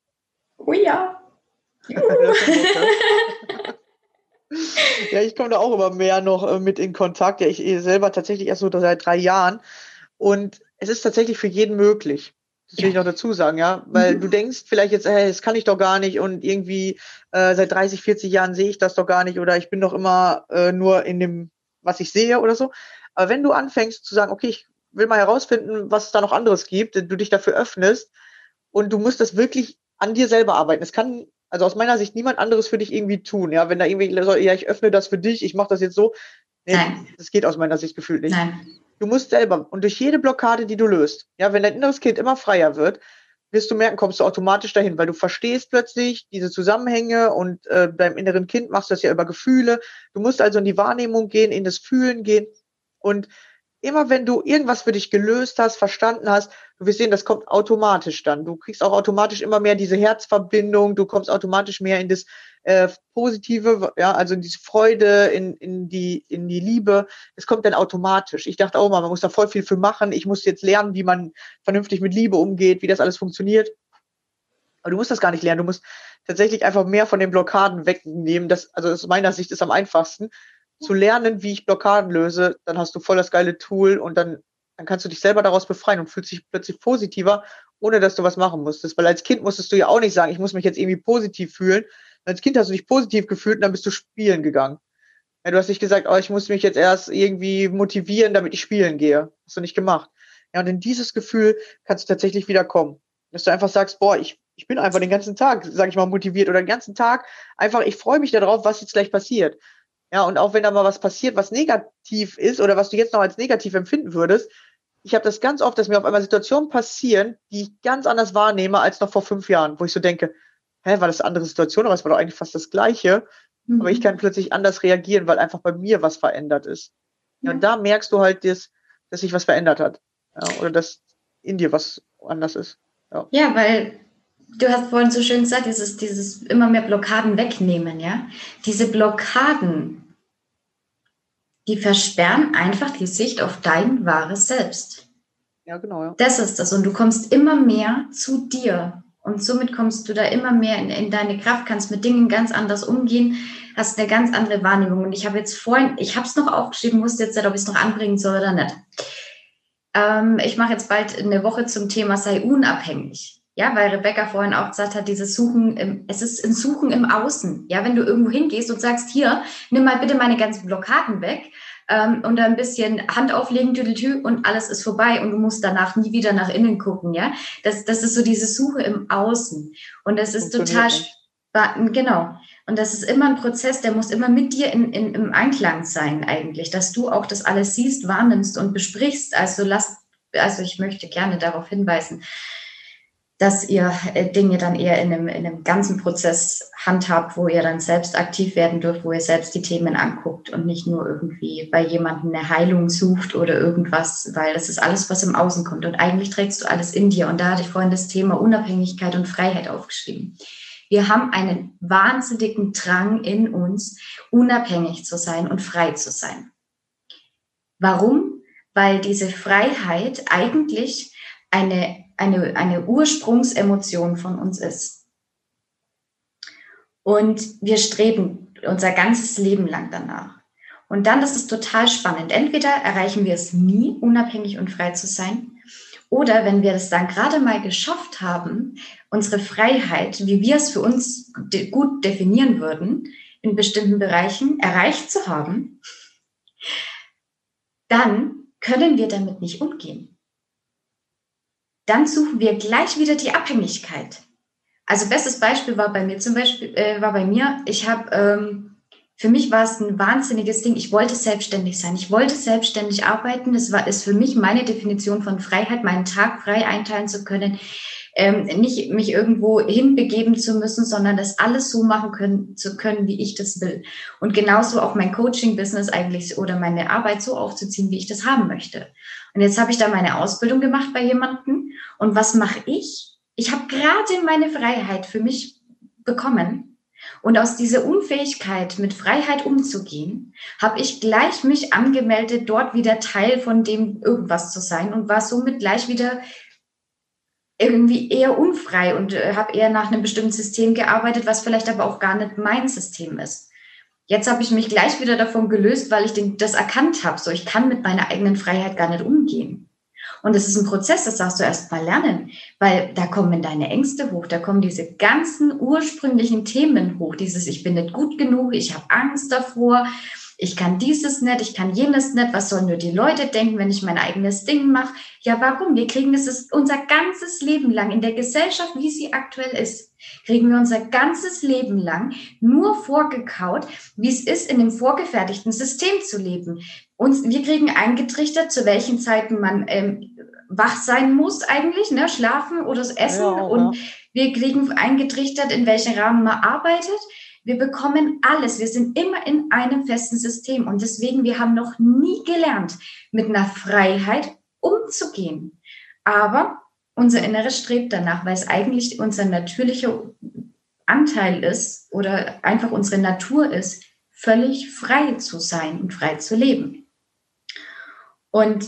S2: Oh ja.
S3: ja, ich komme da auch immer mehr noch äh, mit in Kontakt. Ja, ich selber tatsächlich erst so seit drei Jahren. Und es ist tatsächlich für jeden möglich. Das will ich noch dazu sagen, ja, weil mhm. du denkst vielleicht jetzt, hey, das kann ich doch gar nicht und irgendwie äh, seit 30, 40 Jahren sehe ich das doch gar nicht oder ich bin doch immer äh, nur in dem, was ich sehe oder so. Aber wenn du anfängst zu sagen, okay, ich will mal herausfinden, was es da noch anderes gibt, du dich dafür öffnest und du musst das wirklich an dir selber arbeiten. Es kann also aus meiner Sicht niemand anderes für dich irgendwie tun, ja, wenn da irgendwie ja, ich öffne das für dich, ich mache das jetzt so. Nee, Nein. das geht aus meiner Sicht gefühlt nicht. Nein. Du musst selber und durch jede Blockade, die du löst, ja, wenn dein inneres Kind immer freier wird, wirst du merken, kommst du automatisch dahin, weil du verstehst plötzlich diese Zusammenhänge und äh, deinem inneren Kind machst du das ja über Gefühle. Du musst also in die Wahrnehmung gehen, in das Fühlen gehen und immer wenn du irgendwas für dich gelöst hast, verstanden hast, du wirst sehen, das kommt automatisch dann. Du kriegst auch automatisch immer mehr diese Herzverbindung, du kommst automatisch mehr in das äh, Positive, ja, also in diese Freude, in, in, die, in die Liebe. Es kommt dann automatisch. Ich dachte auch mal, man muss da voll viel für machen. Ich muss jetzt lernen, wie man vernünftig mit Liebe umgeht, wie das alles funktioniert. Aber du musst das gar nicht lernen. Du musst tatsächlich einfach mehr von den Blockaden wegnehmen. Das, also aus meiner Sicht ist am einfachsten zu lernen, wie ich Blockaden löse, dann hast du voll das geile Tool und dann, dann kannst du dich selber daraus befreien und fühlst dich plötzlich positiver, ohne dass du was machen musstest. Weil als Kind musstest du ja auch nicht sagen, ich muss mich jetzt irgendwie positiv fühlen. Als Kind hast du dich positiv gefühlt und dann bist du spielen gegangen. Ja, du hast nicht gesagt, oh, ich muss mich jetzt erst irgendwie motivieren, damit ich spielen gehe. Hast du nicht gemacht. Ja, und in dieses Gefühl kannst du tatsächlich wiederkommen. Dass du einfach sagst, boah, ich, ich bin einfach den ganzen Tag, sag ich mal, motiviert oder den ganzen Tag einfach, ich freue mich darauf, was jetzt gleich passiert. Ja, und auch wenn da mal was passiert, was negativ ist oder was du jetzt noch als negativ empfinden würdest, ich habe das ganz oft, dass mir auf einmal Situationen passieren, die ich ganz anders wahrnehme als noch vor fünf Jahren, wo ich so denke, hä, war das eine andere Situation, aber es war doch eigentlich fast das Gleiche. Mhm. Aber ich mhm. kann plötzlich anders reagieren, weil einfach bei mir was verändert ist. Ja, und da merkst du halt, dass, dass sich was verändert hat. Ja, oder dass in dir was anders ist.
S2: Ja. ja, weil du hast vorhin so schön gesagt, dieses, dieses immer mehr Blockaden wegnehmen, ja. Diese Blockaden, die versperren einfach die Sicht auf dein wahres Selbst.
S3: Ja, genau. Ja.
S2: Das ist das. Und du kommst immer mehr zu dir. Und somit kommst du da immer mehr in, in deine Kraft, kannst mit Dingen ganz anders umgehen, hast eine ganz andere Wahrnehmung. Und ich habe jetzt vorhin, ich habe es noch aufgeschrieben, wusste jetzt nicht, ob ich es noch anbringen soll oder nicht. Ähm, ich mache jetzt bald eine Woche zum Thema sei unabhängig. Ja, weil Rebecca vorhin auch gesagt hat, dieses Suchen, im, es ist ein Suchen im Außen. Ja, wenn du irgendwo hingehst und sagst, hier, nimm mal bitte meine ganzen Blockaden weg ähm, und ein bisschen Hand auflegen, tüdeltü und alles ist vorbei und du musst danach nie wieder nach innen gucken. Ja, das, das ist so diese Suche im Außen und das ist total spannend. Genau. Und das ist immer ein Prozess, der muss immer mit dir in, in, im Einklang sein eigentlich, dass du auch das alles siehst, wahrnimmst und besprichst. Also lass, also ich möchte gerne darauf hinweisen, dass ihr äh, Dinge dann eher in einem, in einem ganzen Prozess handhabt, wo ihr dann selbst aktiv werden dürft, wo ihr selbst die Themen anguckt und nicht nur irgendwie bei jemandem eine Heilung sucht oder irgendwas, weil das ist alles, was im Außen kommt. Und eigentlich trägst du alles in dir. Und da hatte ich vorhin das Thema Unabhängigkeit und Freiheit aufgeschrieben. Wir haben einen wahnsinnigen Drang in uns, unabhängig zu sein und frei zu sein. Warum? Weil diese Freiheit eigentlich eine eine, eine Ursprungsemotion von uns ist. Und wir streben unser ganzes Leben lang danach. Und dann, das ist total spannend. Entweder erreichen wir es nie, unabhängig und frei zu sein, oder wenn wir es dann gerade mal geschafft haben, unsere Freiheit, wie wir es für uns de gut definieren würden, in bestimmten Bereichen erreicht zu haben, dann können wir damit nicht umgehen dann suchen wir gleich wieder die Abhängigkeit. Also bestes Beispiel war bei mir zum Beispiel, äh, war bei mir, ich habe, ähm, für mich war es ein wahnsinniges Ding. Ich wollte selbstständig sein. Ich wollte selbstständig arbeiten. Das war, ist für mich meine Definition von Freiheit, meinen Tag frei einteilen zu können. Ähm, nicht mich irgendwo hinbegeben zu müssen, sondern das alles so machen können, zu können, wie ich das will. Und genauso auch mein Coaching-Business eigentlich oder meine Arbeit so aufzuziehen, wie ich das haben möchte. Und jetzt habe ich da meine Ausbildung gemacht bei jemandem. Und was mache ich? Ich habe gerade meine Freiheit für mich bekommen. Und aus dieser Unfähigkeit, mit Freiheit umzugehen, habe ich gleich mich angemeldet, dort wieder Teil von dem irgendwas zu sein und war somit gleich wieder irgendwie eher unfrei und äh, habe eher nach einem bestimmten System gearbeitet, was vielleicht aber auch gar nicht mein System ist. Jetzt habe ich mich gleich wieder davon gelöst, weil ich den, das erkannt habe. So, ich kann mit meiner eigenen Freiheit gar nicht umgehen. Und das ist ein Prozess, das darfst du erst mal lernen, weil da kommen deine Ängste hoch, da kommen diese ganzen ursprünglichen Themen hoch, dieses ich bin nicht gut genug, ich habe Angst davor, ich kann dieses nicht, ich kann jenes nicht, was sollen nur die Leute denken, wenn ich mein eigenes Ding mache? Ja, warum? Wir kriegen das unser ganzes Leben lang in der Gesellschaft, wie sie aktuell ist, kriegen wir unser ganzes Leben lang nur vorgekaut, wie es ist, in dem vorgefertigten System zu leben. Uns, wir kriegen eingetrichtert, zu welchen Zeiten man ähm, wach sein muss eigentlich, ne, schlafen oder essen. Ja, ja. Und wir kriegen eingetrichtert, in welchem Rahmen man arbeitet. Wir bekommen alles. Wir sind immer in einem festen System. Und deswegen, wir haben noch nie gelernt, mit einer Freiheit umzugehen. Aber unser Inneres strebt danach, weil es eigentlich unser natürlicher Anteil ist oder einfach unsere Natur ist, völlig frei zu sein und frei zu leben. Und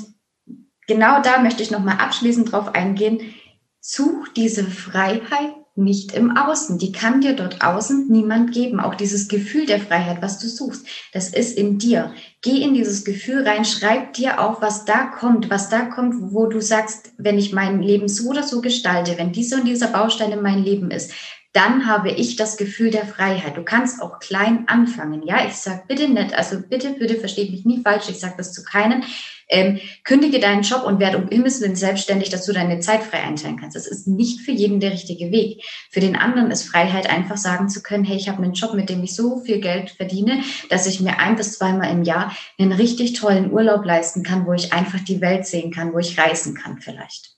S2: genau da möchte ich nochmal abschließend drauf eingehen. Such diese Freiheit nicht im Außen. Die kann dir dort außen niemand geben. Auch dieses Gefühl der Freiheit, was du suchst, das ist in dir. Geh in dieses Gefühl rein, schreib dir auf, was da kommt, was da kommt, wo du sagst, wenn ich mein Leben so oder so gestalte, wenn diese und dieser Baustein in mein Leben ist, dann habe ich das Gefühl der Freiheit. Du kannst auch klein anfangen. Ja, ich sage bitte nicht, also bitte, bitte versteht mich nie falsch. Ich sage das zu keinen. Ähm, kündige deinen Job und werde um Himmels Willen selbstständig, dass du deine Zeit frei einteilen kannst. Das ist nicht für jeden der richtige Weg. Für den anderen ist Freiheit einfach sagen zu können, hey, ich habe einen Job, mit dem ich so viel Geld verdiene, dass ich mir ein bis zweimal im Jahr einen richtig tollen Urlaub leisten kann, wo ich einfach die Welt sehen kann, wo ich reisen kann vielleicht.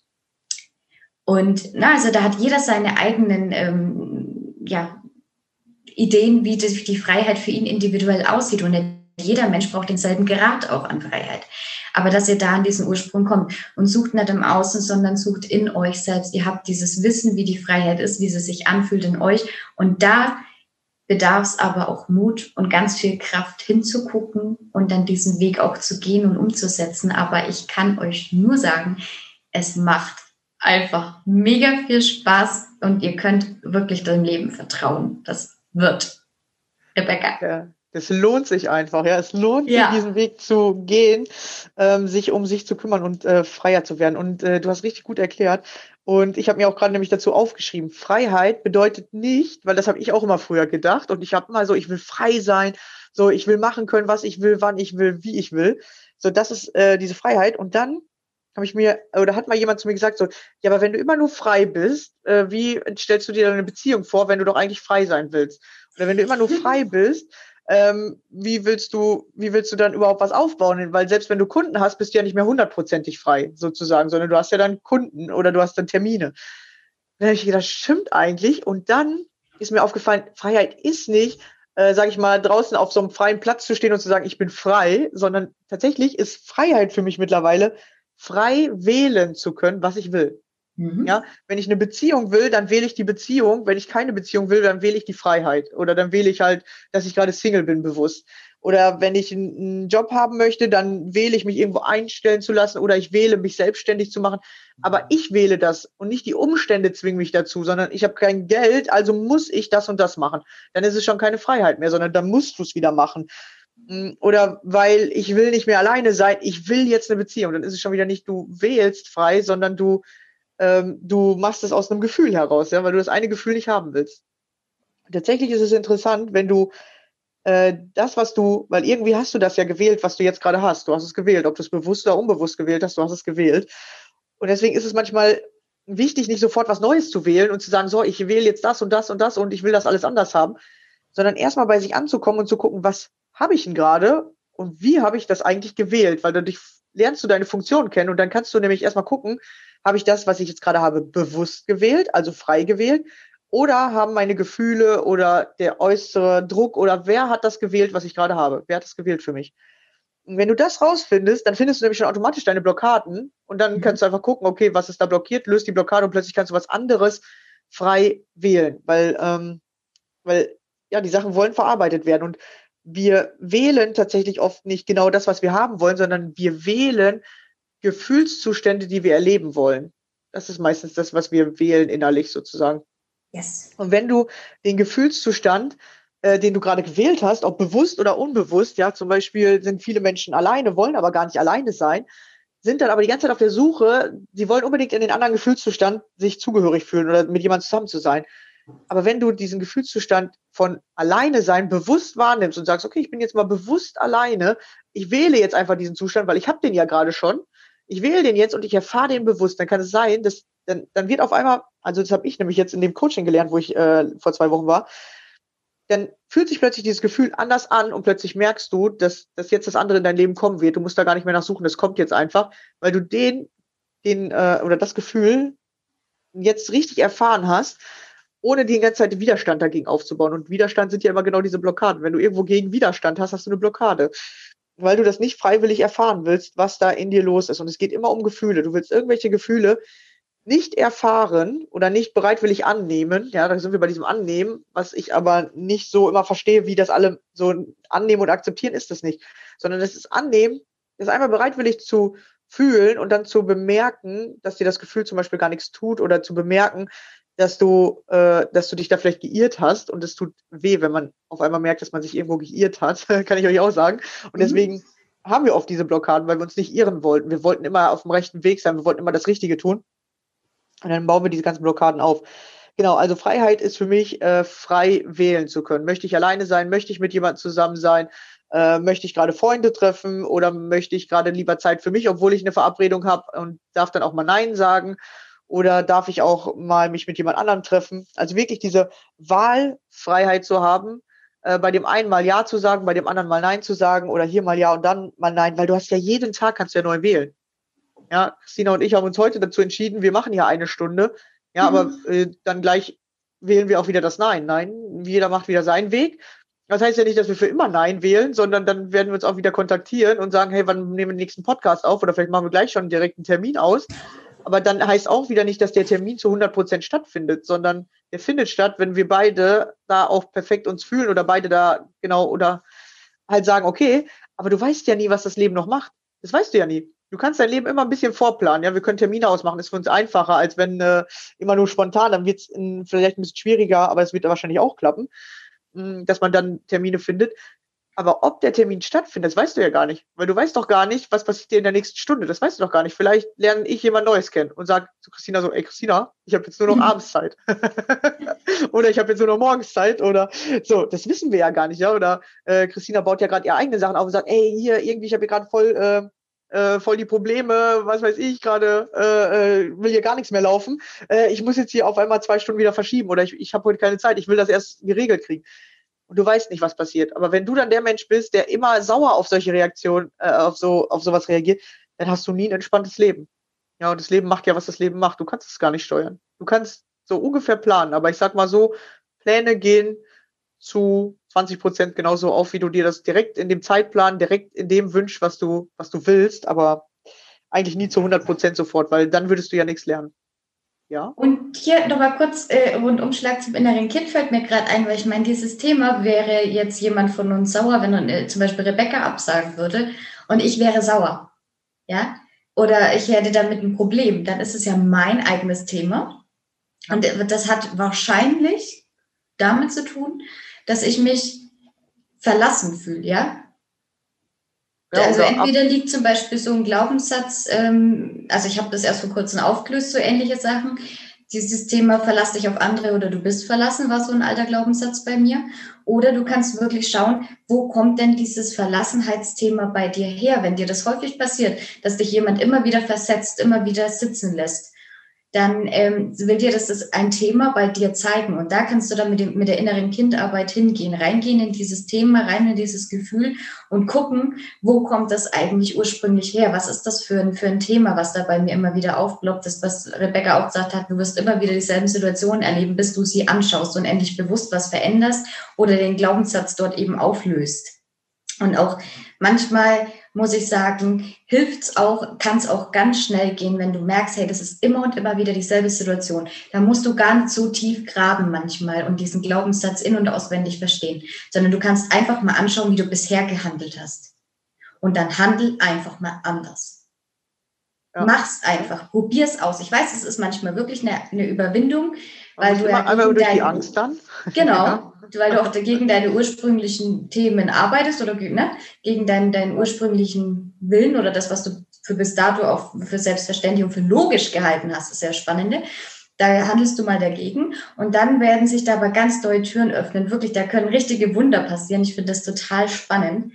S2: Und na, also da hat jeder seine eigenen ähm, ja, Ideen, wie die, die Freiheit für ihn individuell aussieht. Und jeder Mensch braucht denselben Grad auch an Freiheit. Aber dass ihr da an diesen Ursprung kommt und sucht nicht im Außen, sondern sucht in euch selbst. Ihr habt dieses Wissen, wie die Freiheit ist, wie sie sich anfühlt in euch. Und da bedarf es aber auch Mut und ganz viel Kraft hinzugucken und dann diesen Weg auch zu gehen und umzusetzen. Aber ich kann euch nur sagen, es macht einfach mega viel Spaß und ihr könnt wirklich dem Leben vertrauen. Das wird. Rebecca.
S3: Ja. Das lohnt sich einfach, ja. Es lohnt ja. sich, diesen Weg zu gehen, ähm, sich um sich zu kümmern und äh, freier zu werden. Und äh, du hast richtig gut erklärt. Und ich habe mir auch gerade nämlich dazu aufgeschrieben, Freiheit bedeutet nicht, weil das habe ich auch immer früher gedacht. Und ich habe mal so, ich will frei sein, so ich will machen können, was ich will, wann ich will, wie ich will. So, das ist äh, diese Freiheit. Und dann habe ich mir, oder hat mal jemand zu mir gesagt, so, ja, aber wenn du immer nur frei bist, äh, wie stellst du dir dann eine Beziehung vor, wenn du doch eigentlich frei sein willst? Oder wenn du immer nur frei bist, ähm, wie willst du, wie willst du dann überhaupt was aufbauen? Weil selbst wenn du Kunden hast, bist du ja nicht mehr hundertprozentig frei, sozusagen, sondern du hast ja dann Kunden oder du hast dann Termine. dann habe ich gedacht, stimmt eigentlich. Und dann ist mir aufgefallen, Freiheit ist nicht, äh, sage ich mal, draußen auf so einem freien Platz zu stehen und zu sagen, ich bin frei, sondern tatsächlich ist Freiheit für mich mittlerweile, frei wählen zu können, was ich will. Mhm. Ja, wenn ich eine Beziehung will, dann wähle ich die Beziehung. Wenn ich keine Beziehung will, dann wähle ich die Freiheit. Oder dann wähle ich halt, dass ich gerade Single bin, bewusst. Oder wenn ich einen Job haben möchte, dann wähle ich mich irgendwo einstellen zu lassen oder ich wähle mich selbstständig zu machen. Aber ich wähle das und nicht die Umstände zwingen mich dazu, sondern ich habe kein Geld, also muss ich das und das machen. Dann ist es schon keine Freiheit mehr, sondern dann musst du es wieder machen. Mm, oder weil ich will nicht mehr alleine sein, ich will jetzt eine Beziehung. Dann ist es schon wieder nicht, du wählst frei, sondern du ähm, du machst es aus einem Gefühl heraus, ja, weil du das eine Gefühl nicht haben willst. Tatsächlich ist es interessant, wenn du äh, das, was du, weil irgendwie hast du das ja gewählt, was du jetzt gerade hast. Du hast es gewählt, ob du es bewusst oder unbewusst gewählt hast, du hast es gewählt. Und deswegen ist es manchmal wichtig, nicht sofort was Neues zu wählen und zu sagen, so, ich wähle jetzt das und das und das und ich will das alles anders haben, sondern erstmal bei sich anzukommen und zu gucken, was habe ich denn gerade und wie habe ich das eigentlich gewählt, weil dadurch lernst du deine Funktion kennen und dann kannst du nämlich erstmal gucken, habe ich das, was ich jetzt gerade habe, bewusst gewählt, also frei gewählt? Oder haben meine Gefühle oder der äußere Druck oder wer hat das gewählt, was ich gerade habe? Wer hat das gewählt für mich? Und wenn du das rausfindest, dann findest du nämlich schon automatisch deine Blockaden und dann mhm. kannst du einfach gucken, okay, was ist da blockiert, löst die Blockade und plötzlich kannst du was anderes frei wählen, weil, ähm, weil ja, die Sachen wollen verarbeitet werden und wir wählen tatsächlich oft nicht genau das, was wir haben wollen, sondern wir wählen Gefühlszustände, die wir erleben wollen. Das ist meistens das, was wir wählen innerlich sozusagen. Yes. Und wenn du den Gefühlszustand, äh, den du gerade gewählt hast, ob bewusst oder unbewusst, ja, zum Beispiel sind viele Menschen alleine, wollen aber gar nicht alleine sein, sind dann aber die ganze Zeit auf der Suche, sie wollen unbedingt in den anderen Gefühlszustand sich zugehörig fühlen oder mit jemandem zusammen zu sein. Aber wenn du diesen Gefühlszustand von alleine sein bewusst wahrnimmst und sagst, okay, ich bin jetzt mal bewusst alleine, ich wähle jetzt einfach diesen Zustand, weil ich habe den ja gerade schon, ich wähle den jetzt und ich erfahre den bewusst, dann kann es sein, dass dann, dann wird auf einmal, also das habe ich nämlich jetzt in dem Coaching gelernt, wo ich äh, vor zwei Wochen war, dann fühlt sich plötzlich dieses Gefühl anders an und plötzlich merkst du, dass, dass jetzt das andere in dein Leben kommen wird. Du musst da gar nicht mehr nachsuchen, das kommt jetzt einfach, weil du den, den äh, oder das Gefühl jetzt richtig erfahren hast, ohne die ganze Zeit Widerstand dagegen aufzubauen. Und Widerstand sind ja immer genau diese Blockaden. Wenn du irgendwo gegen Widerstand hast, hast du eine Blockade weil du das nicht freiwillig erfahren willst, was da in dir los ist. Und es geht immer um Gefühle. Du willst irgendwelche Gefühle nicht erfahren oder nicht bereitwillig annehmen. Ja, da sind wir bei diesem Annehmen, was ich aber nicht so immer verstehe, wie das alle so annehmen und akzeptieren, ist das nicht. Sondern es ist annehmen, ist einmal bereitwillig zu fühlen und dann zu bemerken, dass dir das Gefühl zum Beispiel gar nichts tut oder zu bemerken, dass du, äh, dass du dich da vielleicht geirrt hast und es tut weh, wenn man auf einmal merkt, dass man sich irgendwo geirrt hat, kann ich euch auch sagen. Und mhm. deswegen haben wir oft diese Blockaden, weil wir uns nicht irren wollten. Wir wollten immer auf dem rechten Weg sein, wir wollten immer das Richtige tun. Und dann bauen wir diese ganzen Blockaden auf. Genau, also Freiheit ist für mich, äh, frei wählen zu können. Möchte ich alleine sein? Möchte ich mit jemandem zusammen sein? Äh, möchte ich gerade Freunde treffen oder möchte ich gerade lieber Zeit für mich, obwohl ich eine Verabredung habe und darf dann auch mal Nein sagen? Oder darf ich auch mal mich mit jemand anderem treffen? Also wirklich diese Wahlfreiheit zu haben, äh, bei dem einen mal Ja zu sagen, bei dem anderen mal Nein zu sagen oder hier mal Ja und dann mal Nein, weil du hast ja jeden Tag kannst du ja neu wählen. Ja, Christina und ich haben uns heute dazu entschieden, wir machen ja eine Stunde. Ja, mhm. aber äh, dann gleich wählen wir auch wieder das Nein. Nein, jeder macht wieder seinen Weg. Das heißt ja nicht, dass wir für immer Nein wählen, sondern dann werden wir uns auch wieder kontaktieren und sagen, hey, wann nehmen wir den nächsten Podcast auf? Oder vielleicht machen wir gleich schon direkt einen Termin aus. Aber dann heißt auch wieder nicht, dass der Termin zu 100 Prozent stattfindet, sondern der findet statt, wenn wir beide da auch perfekt uns fühlen oder beide da genau oder halt sagen, okay, aber du weißt ja nie, was das Leben noch macht. Das weißt du ja nie. Du kannst dein Leben immer ein bisschen vorplanen. Ja, wir können Termine ausmachen. ist für uns einfacher, als wenn äh, immer nur spontan. Dann wird es vielleicht ein bisschen schwieriger, aber es wird wahrscheinlich auch klappen, hm, dass man dann Termine findet. Aber ob der Termin stattfindet, das weißt du ja gar nicht. Weil du weißt doch gar nicht, was passiert dir in der nächsten Stunde. Das weißt du doch gar nicht. Vielleicht lerne ich jemand Neues kennen und sage zu Christina so, ey Christina, ich habe jetzt nur noch mhm. Abendszeit. oder ich habe jetzt nur noch Morgenszeit oder so. Das wissen wir ja gar nicht, ja. Oder äh, Christina baut ja gerade ihre eigenen Sachen auf und sagt, ey, hier, irgendwie, ich habe hier gerade voll, äh, äh, voll die Probleme, was weiß ich, gerade äh, äh, will hier gar nichts mehr laufen. Äh, ich muss jetzt hier auf einmal zwei Stunden wieder verschieben oder ich, ich habe heute keine Zeit, ich will das erst geregelt kriegen und du weißt nicht, was passiert. Aber wenn du dann der Mensch bist, der immer sauer auf solche Reaktionen, äh, auf so, auf sowas reagiert, dann hast du nie ein entspanntes Leben. Ja, und das Leben macht ja, was das Leben macht. Du kannst es gar nicht steuern. Du kannst so ungefähr planen. Aber ich sag mal so, Pläne gehen zu 20 Prozent genauso auf, wie du dir das direkt in dem Zeitplan, direkt in dem wünschst, was du, was du willst, aber eigentlich nie zu 100 Prozent sofort, weil dann würdest du ja nichts lernen. Ja.
S2: Und hier nochmal kurz äh, Rundumschlag zum inneren Kind fällt mir gerade ein, weil ich meine, dieses Thema wäre jetzt jemand von uns sauer, wenn äh, zum Beispiel Rebecca absagen würde und ich wäre sauer. Ja. Oder ich hätte damit ein Problem, dann ist es ja mein eigenes Thema. Und das hat wahrscheinlich damit zu tun, dass ich mich verlassen fühle, ja. Ja also entweder liegt zum Beispiel so ein Glaubenssatz, ähm, also ich habe das erst vor kurzem aufgelöst, so ähnliche Sachen. Dieses Thema verlass dich auf andere oder du bist verlassen, war so ein alter Glaubenssatz bei mir. Oder du kannst wirklich schauen, wo kommt denn dieses Verlassenheitsthema bei dir her, wenn dir das häufig passiert, dass dich jemand immer wieder versetzt, immer wieder sitzen lässt dann ähm, will dir das ist ein Thema bei dir zeigen. Und da kannst du dann mit, dem, mit der inneren Kindarbeit hingehen, reingehen in dieses Thema, rein in dieses Gefühl und gucken, wo kommt das eigentlich ursprünglich her? Was ist das für ein, für ein Thema, was da bei mir immer wieder aufploppt? Das, was Rebecca auch gesagt hat, du wirst immer wieder dieselben Situationen erleben, bis du sie anschaust und endlich bewusst was veränderst oder den Glaubenssatz dort eben auflöst. Und auch manchmal muss ich sagen, hilft's auch, kann es auch ganz schnell gehen, wenn du merkst, hey, das ist immer und immer wieder dieselbe Situation. Da musst du gar nicht so tief graben manchmal und diesen Glaubenssatz in- und auswendig verstehen, sondern du kannst einfach mal anschauen, wie du bisher gehandelt hast. Und dann handel einfach mal anders. Ja. Mach's einfach, probier's aus. Ich weiß, es ist manchmal wirklich eine, eine Überwindung, weil du
S3: ja einmal durch die Angst dann.
S2: Genau, ja. weil du auch gegen deine ursprünglichen Themen arbeitest oder ne, gegen deinen, deinen ursprünglichen Willen oder das, was du für bis dato auch für selbstverständlich und für logisch gehalten hast, ist sehr spannende. Da handelst du mal dagegen und dann werden sich da aber ganz neue Türen öffnen. Wirklich, da können richtige Wunder passieren. Ich finde das total spannend.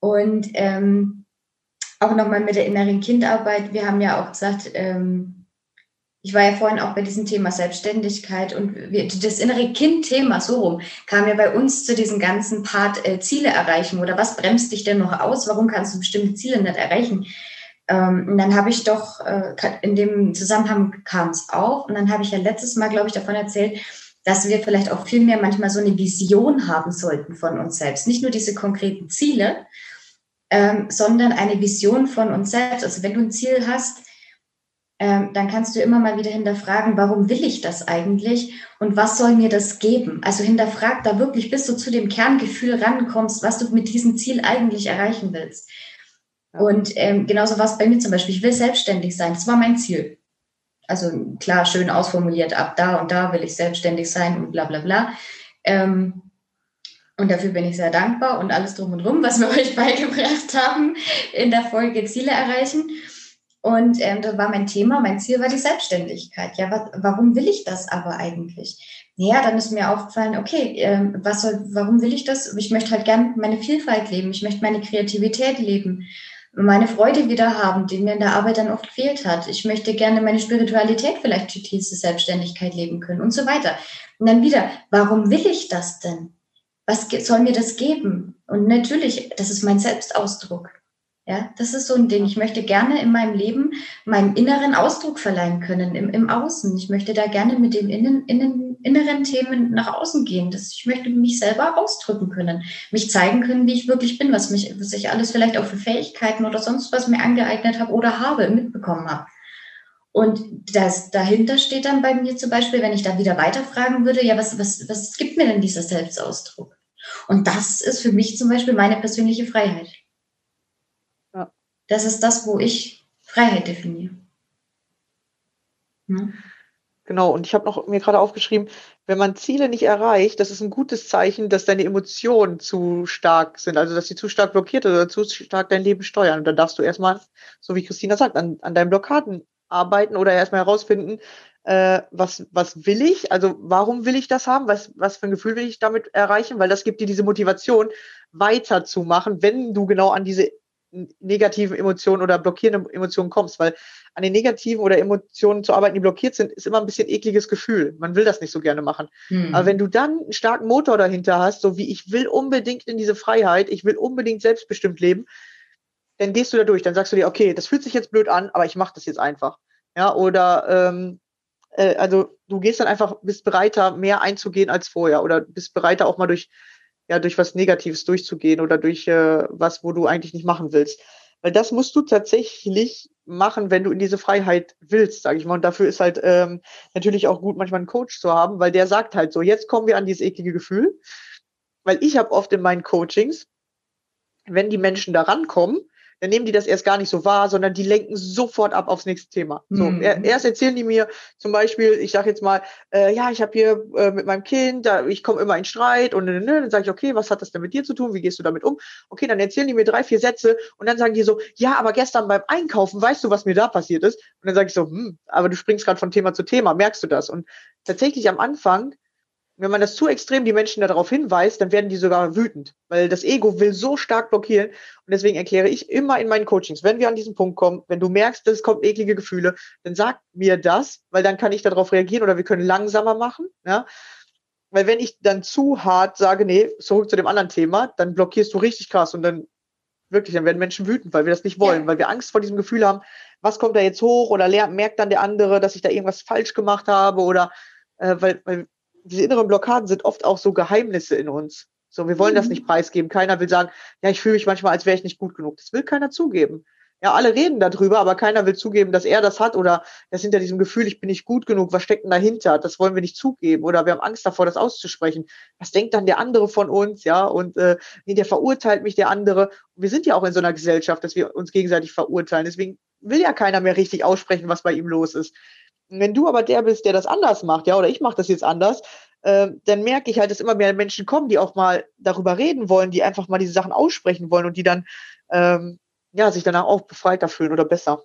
S2: Und ähm, auch nochmal mit der inneren Kindarbeit. Wir haben ja auch gesagt, ähm, ich war ja vorhin auch bei diesem Thema Selbstständigkeit und wir, das innere Kind-Thema so rum kam ja bei uns zu diesem ganzen Part äh, Ziele erreichen oder was bremst dich denn noch aus? Warum kannst du bestimmte Ziele nicht erreichen? Ähm, und dann habe ich doch, äh, in dem Zusammenhang kam es auf und dann habe ich ja letztes Mal, glaube ich, davon erzählt, dass wir vielleicht auch viel mehr manchmal so eine Vision haben sollten von uns selbst. Nicht nur diese konkreten Ziele, ähm, sondern eine Vision von uns selbst. Also wenn du ein Ziel hast, ähm, dann kannst du immer mal wieder hinterfragen, warum will ich das eigentlich und was soll mir das geben? Also hinterfrag da wirklich, bis du zu dem Kerngefühl rankommst, was du mit diesem Ziel eigentlich erreichen willst. Und ähm, genauso war es bei mir zum Beispiel. Ich will selbstständig sein. Das war mein Ziel. Also klar, schön ausformuliert, ab da und da will ich selbstständig sein und bla bla bla. Ähm, und dafür bin ich sehr dankbar und alles drum und drum, was wir euch beigebracht haben in der Folge Ziele erreichen. Und ähm, das war mein Thema, mein Ziel war die Selbstständigkeit. Ja, was, warum will ich das aber eigentlich? Ja, dann ist mir aufgefallen, okay, ähm, was soll, warum will ich das? Ich möchte halt gern meine Vielfalt leben, ich möchte meine Kreativität leben, meine Freude wieder haben, die mir in der Arbeit dann oft gefehlt hat. Ich möchte gerne meine Spiritualität vielleicht die tiefste Selbstständigkeit leben können und so weiter. Und dann wieder, warum will ich das denn? Was soll mir das geben? Und natürlich, das ist mein Selbstausdruck. Ja, das ist so ein Ding. Ich möchte gerne in meinem Leben meinem inneren Ausdruck verleihen können, im, im Außen. Ich möchte da gerne mit den innen, innen, inneren Themen nach außen gehen. Das, ich möchte mich selber ausdrücken können, mich zeigen können, wie ich wirklich bin, was, mich, was ich alles vielleicht auch für Fähigkeiten oder sonst was mir angeeignet habe oder habe, mitbekommen habe. Und das, dahinter steht dann bei mir zum Beispiel, wenn ich da wieder weiterfragen würde, ja, was, was, was gibt mir denn dieser Selbstausdruck? Und das ist für mich zum Beispiel meine persönliche Freiheit. Das ist das, wo ich Freiheit definiere.
S3: Hm? Genau, und ich habe noch mir gerade aufgeschrieben, wenn man Ziele nicht erreicht, das ist ein gutes Zeichen, dass deine Emotionen zu stark sind, also dass sie zu stark blockiert oder zu stark dein Leben steuern. Und dann darfst du erstmal, so wie Christina sagt, an, an deinen Blockaden arbeiten oder erstmal herausfinden, äh, was, was will ich, also warum will ich das haben, was, was für ein Gefühl will ich damit erreichen, weil das gibt dir diese Motivation, weiterzumachen, wenn du genau an diese negativen Emotionen oder blockierenden Emotionen kommst, weil an den negativen oder Emotionen zu arbeiten, die blockiert sind, ist immer ein bisschen ekliges Gefühl. Man will das nicht so gerne machen. Mhm. Aber wenn du dann einen starken Motor dahinter hast, so wie ich will unbedingt in diese Freiheit, ich will unbedingt selbstbestimmt leben, dann gehst du da durch, dann sagst du dir, okay, das fühlt sich jetzt blöd an, aber ich mache das jetzt einfach. Ja, oder ähm, äh, also du gehst dann einfach, bist bereiter, mehr einzugehen als vorher oder bist bereiter auch mal durch, ja, durch was Negatives durchzugehen oder durch äh, was, wo du eigentlich nicht machen willst. Weil das musst du tatsächlich machen, wenn du in diese Freiheit willst, sage ich mal. Und dafür ist halt ähm, natürlich auch gut, manchmal einen Coach zu haben, weil der sagt halt so, jetzt kommen wir an dieses eklige Gefühl. Weil ich habe oft in meinen Coachings, wenn die Menschen da rankommen, dann nehmen die das erst gar nicht so wahr, sondern die lenken sofort ab aufs nächste Thema. So, mhm. erst erzählen die mir zum Beispiel, ich sage jetzt mal, äh, ja, ich habe hier äh, mit meinem Kind, da, ich komme immer in Streit und ne, ne, dann sage ich, okay, was hat das denn mit dir zu tun? Wie gehst du damit um? Okay, dann erzählen die mir drei, vier Sätze und dann sagen die so, ja, aber gestern beim Einkaufen, weißt du, was mir da passiert ist? Und dann sage ich so, hm, aber du springst gerade von Thema zu Thema, merkst du das? Und tatsächlich am Anfang wenn man das zu extrem die Menschen darauf hinweist, dann werden die sogar wütend, weil das Ego will so stark blockieren. Und deswegen erkläre ich immer in meinen Coachings, wenn wir an diesen Punkt kommen, wenn du merkst, es kommt eklige Gefühle, dann sag mir das, weil dann kann ich darauf reagieren oder wir können langsamer machen. Ja? Weil wenn ich dann zu hart sage, nee, zurück zu dem anderen Thema, dann blockierst du richtig krass und dann wirklich, dann werden Menschen wütend, weil wir das nicht wollen, ja. weil wir Angst vor diesem Gefühl haben, was kommt da jetzt hoch oder merkt dann der andere, dass ich da irgendwas falsch gemacht habe oder äh, weil, weil diese inneren Blockaden sind oft auch so Geheimnisse in uns. So, wir wollen mhm. das nicht preisgeben. Keiner will sagen, ja, ich fühle mich manchmal, als wäre ich nicht gut genug. Das will keiner zugeben. Ja, alle reden darüber, aber keiner will zugeben, dass er das hat oder das hinter diesem Gefühl, ich bin nicht gut genug, was steckt denn dahinter? Das wollen wir nicht zugeben oder wir haben Angst davor, das auszusprechen. Was denkt dann der andere von uns? Ja, und äh, der verurteilt mich der andere. Wir sind ja auch in so einer Gesellschaft, dass wir uns gegenseitig verurteilen. Deswegen will ja keiner mehr richtig aussprechen, was bei ihm los ist. Wenn du aber der bist, der das anders macht, ja, oder ich mache das jetzt anders, äh, dann merke ich halt, dass immer mehr Menschen kommen, die auch mal darüber reden wollen, die einfach mal diese Sachen aussprechen wollen und die dann ähm, ja sich danach auch befreiter fühlen oder besser.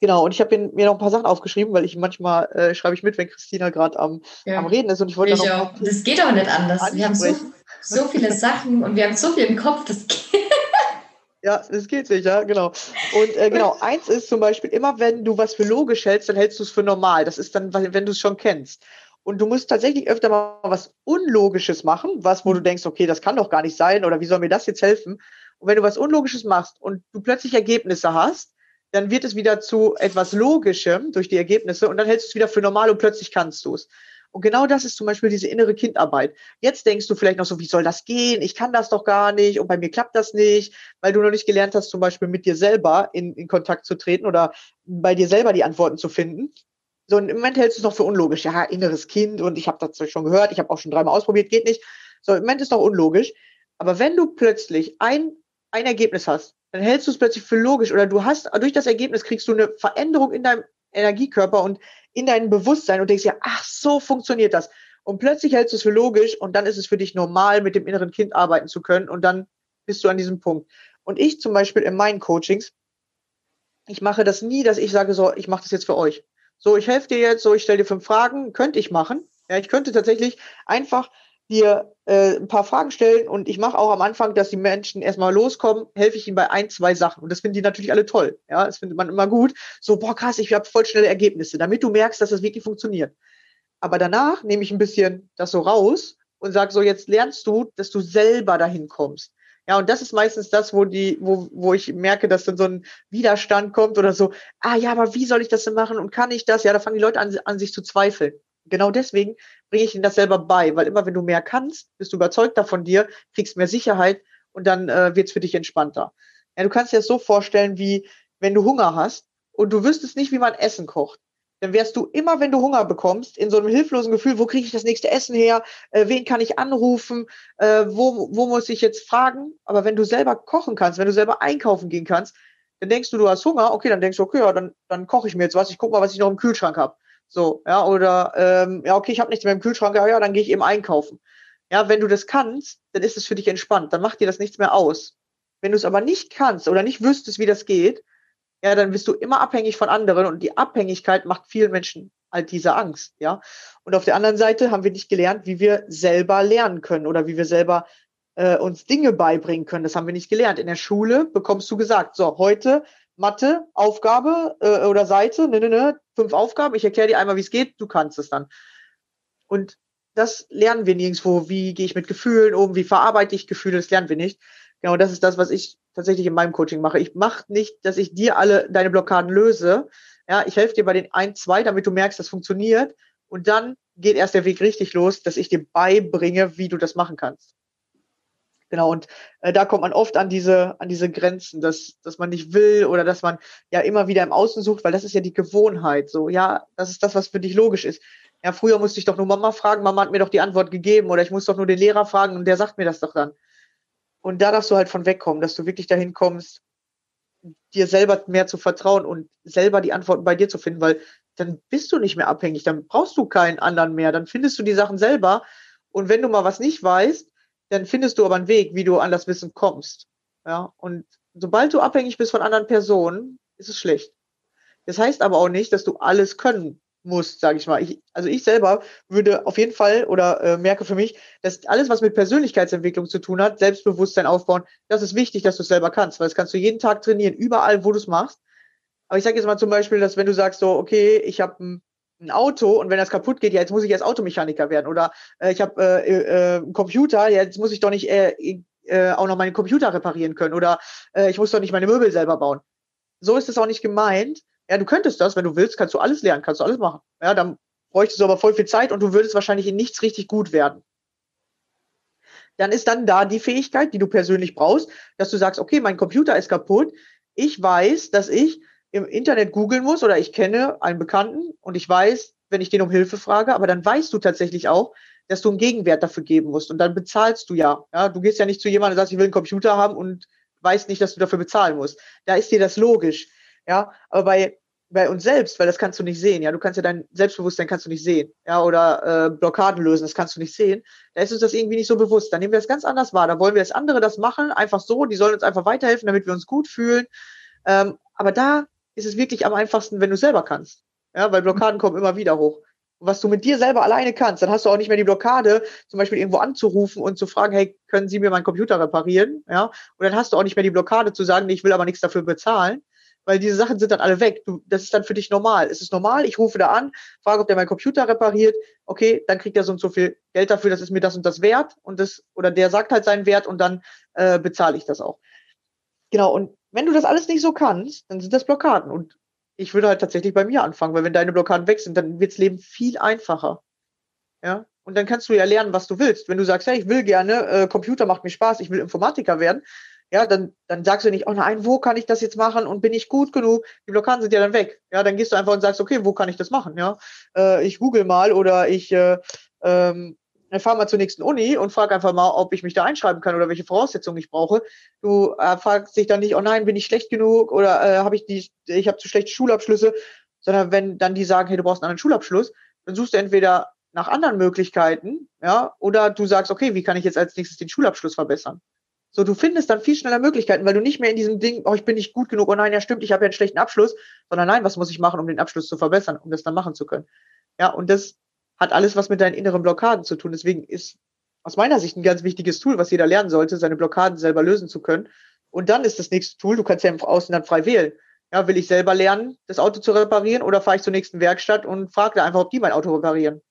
S3: Genau, und ich habe mir noch ein paar Sachen aufgeschrieben, weil ich manchmal äh, schreibe ich mit, wenn Christina gerade am,
S2: ja.
S3: am Reden ist. Und ich wollte
S2: ich noch auch. Das geht auch nicht anders. Wir haben so, so viele Sachen und wir haben so viel im Kopf, das geht.
S3: Ja, das geht sich, ja, genau. Und äh, genau, eins ist zum Beispiel, immer wenn du was für logisch hältst, dann hältst du es für normal. Das ist dann, wenn du es schon kennst. Und du musst tatsächlich öfter mal was Unlogisches machen, was, wo du denkst, okay, das kann doch gar nicht sein oder wie soll mir das jetzt helfen? Und wenn du was Unlogisches machst und du plötzlich Ergebnisse hast, dann wird es wieder zu etwas Logischem durch die Ergebnisse und dann hältst du es wieder für normal und plötzlich kannst du es. Und genau das ist zum Beispiel diese innere Kindarbeit. Jetzt denkst du vielleicht noch so, wie soll das gehen? Ich kann das doch gar nicht und bei mir klappt das nicht, weil du noch nicht gelernt hast, zum Beispiel mit dir selber in, in Kontakt zu treten oder bei dir selber die Antworten zu finden. So, und im Moment hältst du es noch für unlogisch. Ja, inneres Kind und ich habe das schon gehört, ich habe auch schon dreimal ausprobiert, geht nicht. So, im Moment ist es noch unlogisch. Aber wenn du plötzlich ein, ein Ergebnis hast, dann hältst du es plötzlich für logisch oder du hast, durch das Ergebnis kriegst du eine Veränderung in deinem Energiekörper und in deinem Bewusstsein und denkst ja, ach, so funktioniert das. Und plötzlich hältst du es für logisch und dann ist es für dich normal, mit dem inneren Kind arbeiten zu können und dann bist du an diesem Punkt. Und ich zum Beispiel in meinen Coachings, ich mache das nie, dass ich sage, so, ich mache das jetzt für euch. So, ich helfe dir jetzt, so, ich stelle dir fünf Fragen, könnte ich machen. Ja, ich könnte tatsächlich einfach dir äh, ein paar Fragen stellen und ich mache auch am Anfang, dass die Menschen erstmal loskommen, helfe ich ihnen bei ein, zwei Sachen. Und das finden die natürlich alle toll. Ja, das findet man immer gut. So, boah, krass, ich habe voll schnelle Ergebnisse, damit du merkst, dass das wirklich funktioniert. Aber danach nehme ich ein bisschen das so raus und sage so, jetzt lernst du, dass du selber dahin kommst. Ja, und das ist meistens das, wo die, wo, wo ich merke, dass dann so ein Widerstand kommt oder so, ah ja, aber wie soll ich das denn machen und kann ich das? Ja, da fangen die Leute an, an sich zu zweifeln. Genau deswegen bringe ich ihnen das selber bei, weil immer wenn du mehr kannst, bist du überzeugter von dir, kriegst mehr Sicherheit und dann äh, wird es für dich entspannter. Ja, du kannst dir das so vorstellen, wie wenn du Hunger hast und du wüsstest nicht, wie man Essen kocht. Dann wärst du immer, wenn du Hunger bekommst, in so einem hilflosen Gefühl, wo kriege ich das nächste Essen her, äh, wen kann ich anrufen, äh, wo, wo muss ich jetzt fragen. Aber wenn du selber kochen kannst, wenn du selber einkaufen gehen kannst, dann denkst du, du hast Hunger, okay, dann denkst du, okay, ja, dann, dann koche ich mir jetzt was, ich guck mal, was ich noch im Kühlschrank habe. So, ja, oder ähm, ja, okay, ich habe nichts mehr im Kühlschrank, ja, ja, dann gehe ich eben einkaufen. Ja, wenn du das kannst, dann ist es für dich entspannt, dann macht dir das nichts mehr aus. Wenn du es aber nicht kannst oder nicht wüsstest, wie das geht, ja, dann bist du immer abhängig von anderen und die Abhängigkeit macht vielen Menschen halt diese Angst, ja. Und auf der anderen Seite haben wir nicht gelernt, wie wir selber lernen können oder wie wir selber äh, uns Dinge beibringen können. Das haben wir nicht gelernt. In der Schule bekommst du gesagt, so, heute Mathe, Aufgabe äh, oder Seite, ne, ne, ne, fünf Aufgaben, ich erkläre dir einmal, wie es geht, du kannst es dann. Und das lernen wir nirgendwo. Wie gehe ich mit Gefühlen um? Wie verarbeite ich Gefühle? Das lernen wir nicht. Genau, das ist das, was ich tatsächlich in meinem Coaching mache. Ich mache nicht, dass ich dir alle deine Blockaden löse, Ja, ich helfe dir bei den ein, zwei, damit du merkst, das funktioniert. Und dann geht erst der Weg richtig los, dass ich dir beibringe, wie du das machen kannst. Genau, und äh, da kommt man oft an diese, an diese Grenzen, dass, dass man nicht will oder dass man ja immer wieder im Außen sucht, weil das ist ja die Gewohnheit. So, ja, das ist das, was für dich logisch ist. Ja, früher musste ich doch nur Mama fragen, Mama hat mir doch die Antwort gegeben oder ich muss doch nur den Lehrer fragen und der sagt mir das doch dann. Und da darfst du halt von wegkommen, dass du wirklich dahin kommst, dir selber mehr zu vertrauen und selber die Antworten bei dir zu finden, weil dann bist du nicht mehr abhängig, dann brauchst du keinen anderen mehr, dann findest du die Sachen selber. Und wenn du mal was nicht weißt, dann findest du aber einen Weg, wie du an das Wissen kommst. Ja, und sobald du abhängig bist von anderen Personen, ist es schlecht. Das heißt aber auch nicht, dass du alles können musst, sage ich mal. Ich, also ich selber würde auf jeden Fall oder äh, merke für mich, dass alles, was mit Persönlichkeitsentwicklung zu tun hat, Selbstbewusstsein aufbauen, das ist wichtig, dass du es selber kannst, weil das kannst du jeden Tag trainieren, überall, wo du es machst. Aber ich sage jetzt mal zum Beispiel, dass wenn du sagst so, okay, ich habe ein, Auto und wenn das kaputt geht, ja, jetzt muss ich erst Automechaniker werden oder äh, ich habe äh, äh, einen Computer, ja, jetzt muss ich doch nicht äh, äh, auch noch meinen Computer reparieren können oder äh, ich muss doch nicht meine Möbel selber bauen. So ist es auch nicht gemeint. Ja, du könntest das, wenn du willst, kannst du alles lernen, kannst du alles machen. Ja, dann bräuchtest du aber voll viel Zeit und du würdest wahrscheinlich in nichts richtig gut werden. Dann ist dann da die Fähigkeit, die du persönlich brauchst, dass du sagst, okay, mein Computer ist kaputt. Ich weiß, dass ich im Internet googeln muss oder ich kenne einen Bekannten und ich weiß, wenn ich den um Hilfe frage, aber dann weißt du tatsächlich auch, dass du einen Gegenwert dafür geben musst und dann bezahlst du ja. ja du gehst ja nicht zu jemandem und sagst, ich will einen Computer haben und weißt nicht, dass du dafür bezahlen musst. Da ist dir das logisch. Ja, aber bei bei uns selbst, weil das kannst du nicht sehen, ja, du kannst ja dein Selbstbewusstsein kannst du nicht sehen, ja, oder äh, Blockaden lösen, das kannst du nicht sehen. Da ist uns das irgendwie nicht so bewusst. Dann nehmen wir das ganz anders wahr. Da wollen wir, dass andere das machen, einfach so. Die sollen uns einfach weiterhelfen, damit wir uns gut fühlen. Ähm, aber da ist es wirklich am einfachsten, wenn du selber kannst. Ja, weil Blockaden kommen immer wieder hoch. Was du mit dir selber alleine kannst, dann hast du auch nicht mehr die Blockade, zum Beispiel irgendwo anzurufen und zu fragen, hey, können Sie mir meinen Computer reparieren? Ja, und dann hast du auch nicht mehr die Blockade zu sagen, ich will aber nichts dafür bezahlen, weil diese Sachen sind dann alle weg. Du, das ist dann für dich normal. Es ist normal, ich rufe da an, frage, ob der meinen Computer repariert. Okay, dann kriegt er so und so viel Geld dafür, das ist mir das und das wert und das, oder der sagt halt seinen Wert und dann äh, bezahle ich das auch. Genau, und wenn du das alles nicht so kannst, dann sind das Blockaden. Und ich würde halt tatsächlich bei mir anfangen, weil wenn deine Blockaden weg sind, dann wirds Leben viel einfacher. Ja. Und dann kannst du ja lernen, was du willst. Wenn du sagst, hey, ich will gerne, äh, Computer macht mir Spaß, ich will Informatiker werden, ja, dann, dann sagst du nicht, oh nein, wo kann ich das jetzt machen und bin ich gut genug? Die Blockaden sind ja dann weg. Ja, dann gehst du einfach und sagst, okay, wo kann ich das machen? Ja, äh, ich google mal oder ich äh, ähm, dann fahr mal zur nächsten Uni und frag einfach mal, ob ich mich da einschreiben kann oder welche Voraussetzungen ich brauche. Du äh, fragst dich dann nicht, oh nein, bin ich schlecht genug oder äh, habe ich die, ich habe zu schlechte Schulabschlüsse, sondern wenn dann die sagen, hey, du brauchst einen anderen Schulabschluss, dann suchst du entweder nach anderen Möglichkeiten, ja, oder du sagst, okay, wie kann ich jetzt als nächstes den Schulabschluss verbessern? So, du findest dann viel schneller Möglichkeiten, weil du nicht mehr in diesem Ding, oh, ich bin nicht gut genug, oh nein, ja stimmt, ich habe ja einen schlechten Abschluss, sondern nein, was muss ich machen, um den Abschluss zu verbessern, um das dann machen zu können? Ja, und das hat alles was mit deinen inneren Blockaden zu tun. Deswegen ist aus meiner Sicht ein ganz wichtiges Tool, was jeder lernen sollte, seine Blockaden selber lösen zu können. Und dann ist das nächste Tool, du kannst ja im dann frei wählen. Ja, will ich selber lernen, das Auto zu reparieren oder fahre ich zur nächsten Werkstatt und frage da einfach, ob die mein Auto reparieren?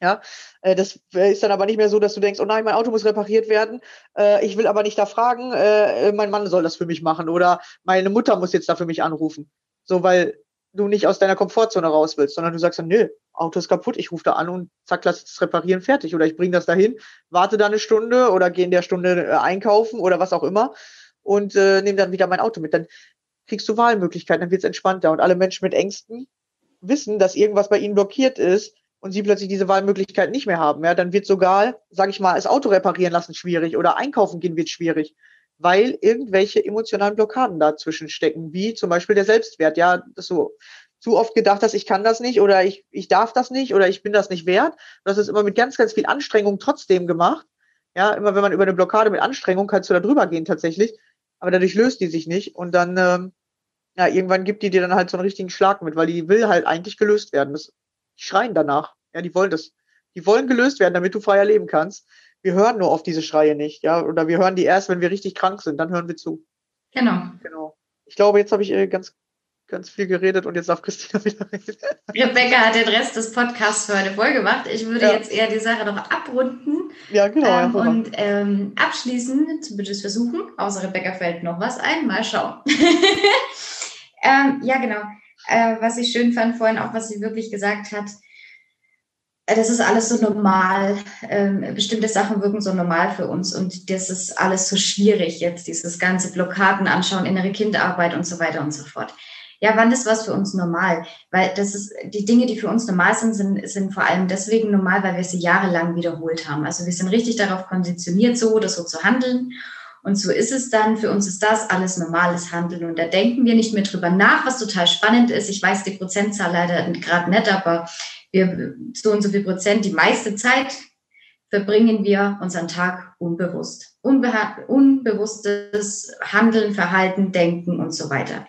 S3: Ja, äh, das ist dann aber nicht mehr so, dass du denkst, oh nein, mein Auto muss repariert werden. Äh, ich will aber nicht da fragen, äh, mein Mann soll das für mich machen oder meine Mutter muss jetzt da für mich anrufen. So, weil du nicht aus deiner Komfortzone raus willst, sondern du sagst dann, nö, Auto ist kaputt, ich rufe da an und zack, lass es reparieren, fertig. Oder ich bringe das dahin, warte da eine Stunde oder gehe in der Stunde äh, einkaufen oder was auch immer und äh, nehme dann wieder mein Auto mit. Dann kriegst du Wahlmöglichkeiten, dann wird es entspannter. Und alle Menschen mit Ängsten wissen, dass irgendwas bei ihnen blockiert ist und sie plötzlich diese Wahlmöglichkeit nicht mehr haben. Ja, dann wird sogar, sage ich mal, das Auto reparieren lassen schwierig oder einkaufen gehen wird schwierig weil irgendwelche emotionalen Blockaden dazwischen stecken, wie zum Beispiel der Selbstwert. Ja, dass du zu oft gedacht hast, ich kann das nicht oder ich, ich darf das nicht oder ich bin das nicht wert. Das ist immer mit ganz, ganz viel Anstrengung trotzdem gemacht. Ja, immer wenn man über eine Blockade mit Anstrengung kannst du da drüber gehen tatsächlich, aber dadurch löst die sich nicht und dann, ähm, ja, irgendwann gibt die dir dann halt so einen richtigen Schlag mit, weil die will halt eigentlich gelöst werden. Das, die schreien danach. Ja, die wollen das. Die wollen gelöst werden, damit du freier leben kannst wir hören nur auf diese Schreie nicht, ja, oder wir hören die erst, wenn wir richtig krank sind, dann hören wir zu.
S2: Genau.
S3: Genau. Ich glaube, jetzt habe ich äh, ganz, ganz viel geredet und jetzt darf Christina wieder reden.
S2: Rebecca hat den Rest des Podcasts für heute voll gemacht. Ich würde ja. jetzt eher die Sache noch abrunden.
S3: Ja, genau.
S2: Ähm, und ähm, abschließen, würde ich es versuchen. Außer Rebecca fällt noch was ein. Mal schauen. ähm, ja, genau. äh, was ich schön fand vorhin, auch was sie wirklich gesagt hat, äh, das ist alles so normal. Ähm, bestimmte Sachen wirken so normal für uns und das ist alles so schwierig jetzt, dieses ganze Blockaden anschauen, innere Kindarbeit und so weiter und so fort. Ja, wann ist was für uns normal? Weil das ist, die Dinge, die für uns normal sind, sind, sind vor allem deswegen normal, weil wir sie jahrelang wiederholt haben. Also wir sind richtig darauf konditioniert, so oder so zu handeln. Und so ist es dann. Für uns ist das alles normales Handeln. Und da denken wir nicht mehr drüber nach, was total spannend ist. Ich weiß die Prozentzahl leider gerade nicht, aber wir so und so viel Prozent, die meiste Zeit verbringen wir unseren Tag unbewusst. Unbe unbewusstes Handeln, Verhalten, Denken und so weiter.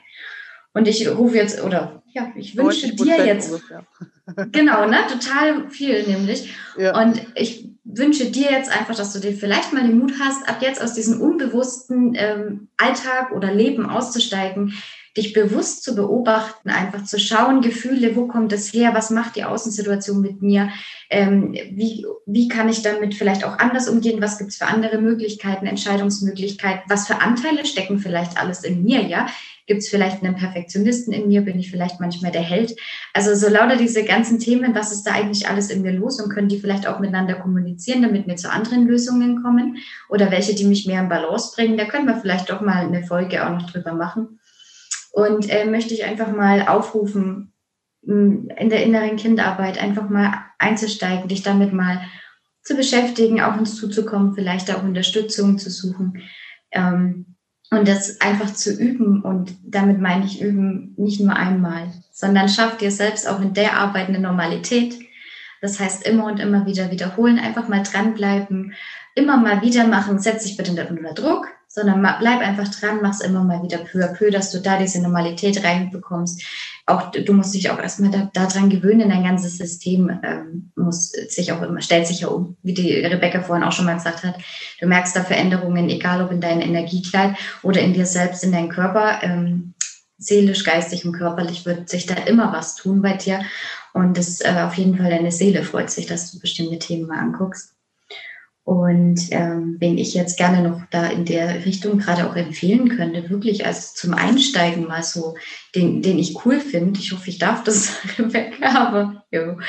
S2: Und ich rufe jetzt, oder ja, ich wünsche dir jetzt, ungefähr. genau, ne, total viel nämlich. Ja. Und ich wünsche dir jetzt einfach, dass du dir vielleicht mal den Mut hast, ab jetzt aus diesem unbewussten ähm, Alltag oder Leben auszusteigen, dich bewusst zu beobachten, einfach zu schauen, Gefühle, wo kommt es her, was macht die Außensituation mit mir, ähm, wie, wie kann ich damit vielleicht auch anders umgehen, was gibt es für andere Möglichkeiten, Entscheidungsmöglichkeiten, was für Anteile stecken vielleicht alles in mir, ja, Gibt es vielleicht einen Perfektionisten in mir? Bin ich vielleicht manchmal der Held? Also so lauter diese ganzen Themen, was ist da eigentlich alles in mir los und können die vielleicht auch miteinander kommunizieren, damit wir zu anderen Lösungen kommen? Oder welche, die mich mehr in Balance bringen? Da können wir vielleicht doch mal eine Folge auch noch drüber machen. Und äh, möchte ich einfach mal aufrufen, in der inneren Kindarbeit einfach mal einzusteigen, dich damit mal zu beschäftigen, auch uns zuzukommen, vielleicht auch Unterstützung zu suchen. Ähm, und das einfach zu üben. Und damit meine ich üben nicht nur einmal, sondern schafft dir selbst auch in der Arbeit eine Normalität. Das heißt, immer und immer wieder wiederholen, einfach mal dranbleiben, immer mal wieder machen, setz dich bitte unter Druck, sondern bleib einfach dran, mach's immer mal wieder peu à peu, dass du da diese Normalität reinbekommst. Auch du musst dich auch erstmal da, daran gewöhnen, dein ganzes System ähm, muss sich auch immer, stellt sich ja um, wie die Rebecca vorhin auch schon mal gesagt hat. Du merkst da Veränderungen, egal ob in deinem Energiekleid oder in dir selbst, in deinem Körper. Ähm, seelisch, geistig und körperlich wird sich da immer was tun bei dir. Und das äh, auf jeden Fall deine Seele freut sich, dass du bestimmte Themen mal anguckst. Und ähm, wenn ich jetzt gerne noch da in der Richtung gerade auch empfehlen könnte, wirklich als zum Einsteigen mal so, den, den ich cool finde, ich hoffe, ich darf das Rebecca, aber jo,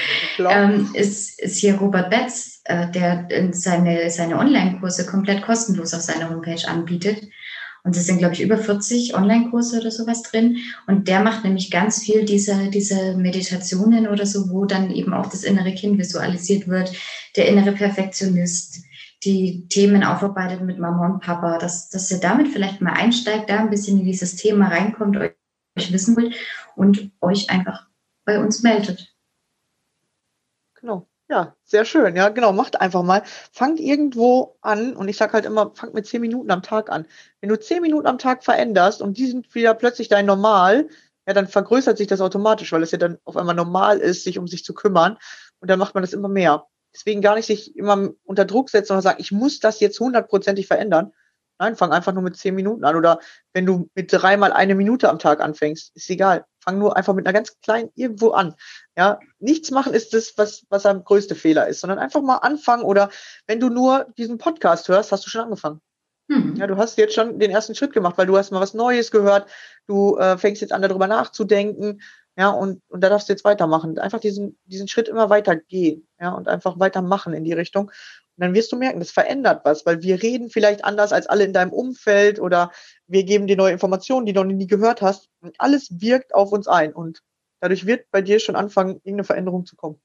S2: ähm, ist, ist hier Robert Betz, äh, der seine, seine Online-Kurse komplett kostenlos auf seiner Homepage anbietet. Und es sind, glaube ich, über 40 Online-Kurse oder sowas drin. Und der macht nämlich ganz viel diese, diese Meditationen oder so, wo dann eben auch das innere Kind visualisiert wird, der innere Perfektionist, die Themen aufarbeitet mit Mama und Papa, dass, dass ihr damit vielleicht mal einsteigt, da ein bisschen in dieses Thema reinkommt, euch, euch wissen wollt und euch einfach bei uns meldet.
S3: Genau. Ja, sehr schön. Ja, genau. Macht einfach mal. Fangt irgendwo an und ich sage halt immer, fangt mit zehn Minuten am Tag an. Wenn du zehn Minuten am Tag veränderst und die sind wieder plötzlich dein Normal, ja, dann vergrößert sich das automatisch, weil es ja dann auf einmal normal ist, sich um sich zu kümmern. Und dann macht man das immer mehr. Deswegen gar nicht sich immer unter Druck setzen und sagen, ich muss das jetzt hundertprozentig verändern. Nein, fang einfach nur mit zehn Minuten an. Oder wenn du mit dreimal eine Minute am Tag anfängst, ist egal. Fang nur einfach mit einer ganz kleinen irgendwo an. Ja, nichts machen ist das, was, was der größte Fehler ist, sondern einfach mal anfangen. Oder wenn du nur diesen Podcast hörst, hast du schon angefangen. Mhm. Ja, du hast jetzt schon den ersten Schritt gemacht, weil du hast mal was Neues gehört. Du äh, fängst jetzt an, darüber nachzudenken. Ja, und, und da darfst du jetzt weitermachen. Einfach diesen, diesen Schritt immer weiter gehen. Ja, und einfach weitermachen in die Richtung. Und dann wirst du merken, das verändert was, weil wir reden vielleicht anders als alle in deinem Umfeld oder wir geben dir neue Informationen, die du noch nie gehört hast. Und alles wirkt auf uns ein. Und dadurch wird bei dir schon anfangen, irgendeine Veränderung zu kommen.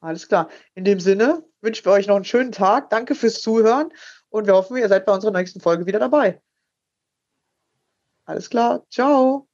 S3: Alles klar. In dem Sinne wünschen wir euch noch einen schönen Tag. Danke fürs Zuhören und wir hoffen, ihr seid bei unserer nächsten Folge wieder dabei. Alles klar. Ciao.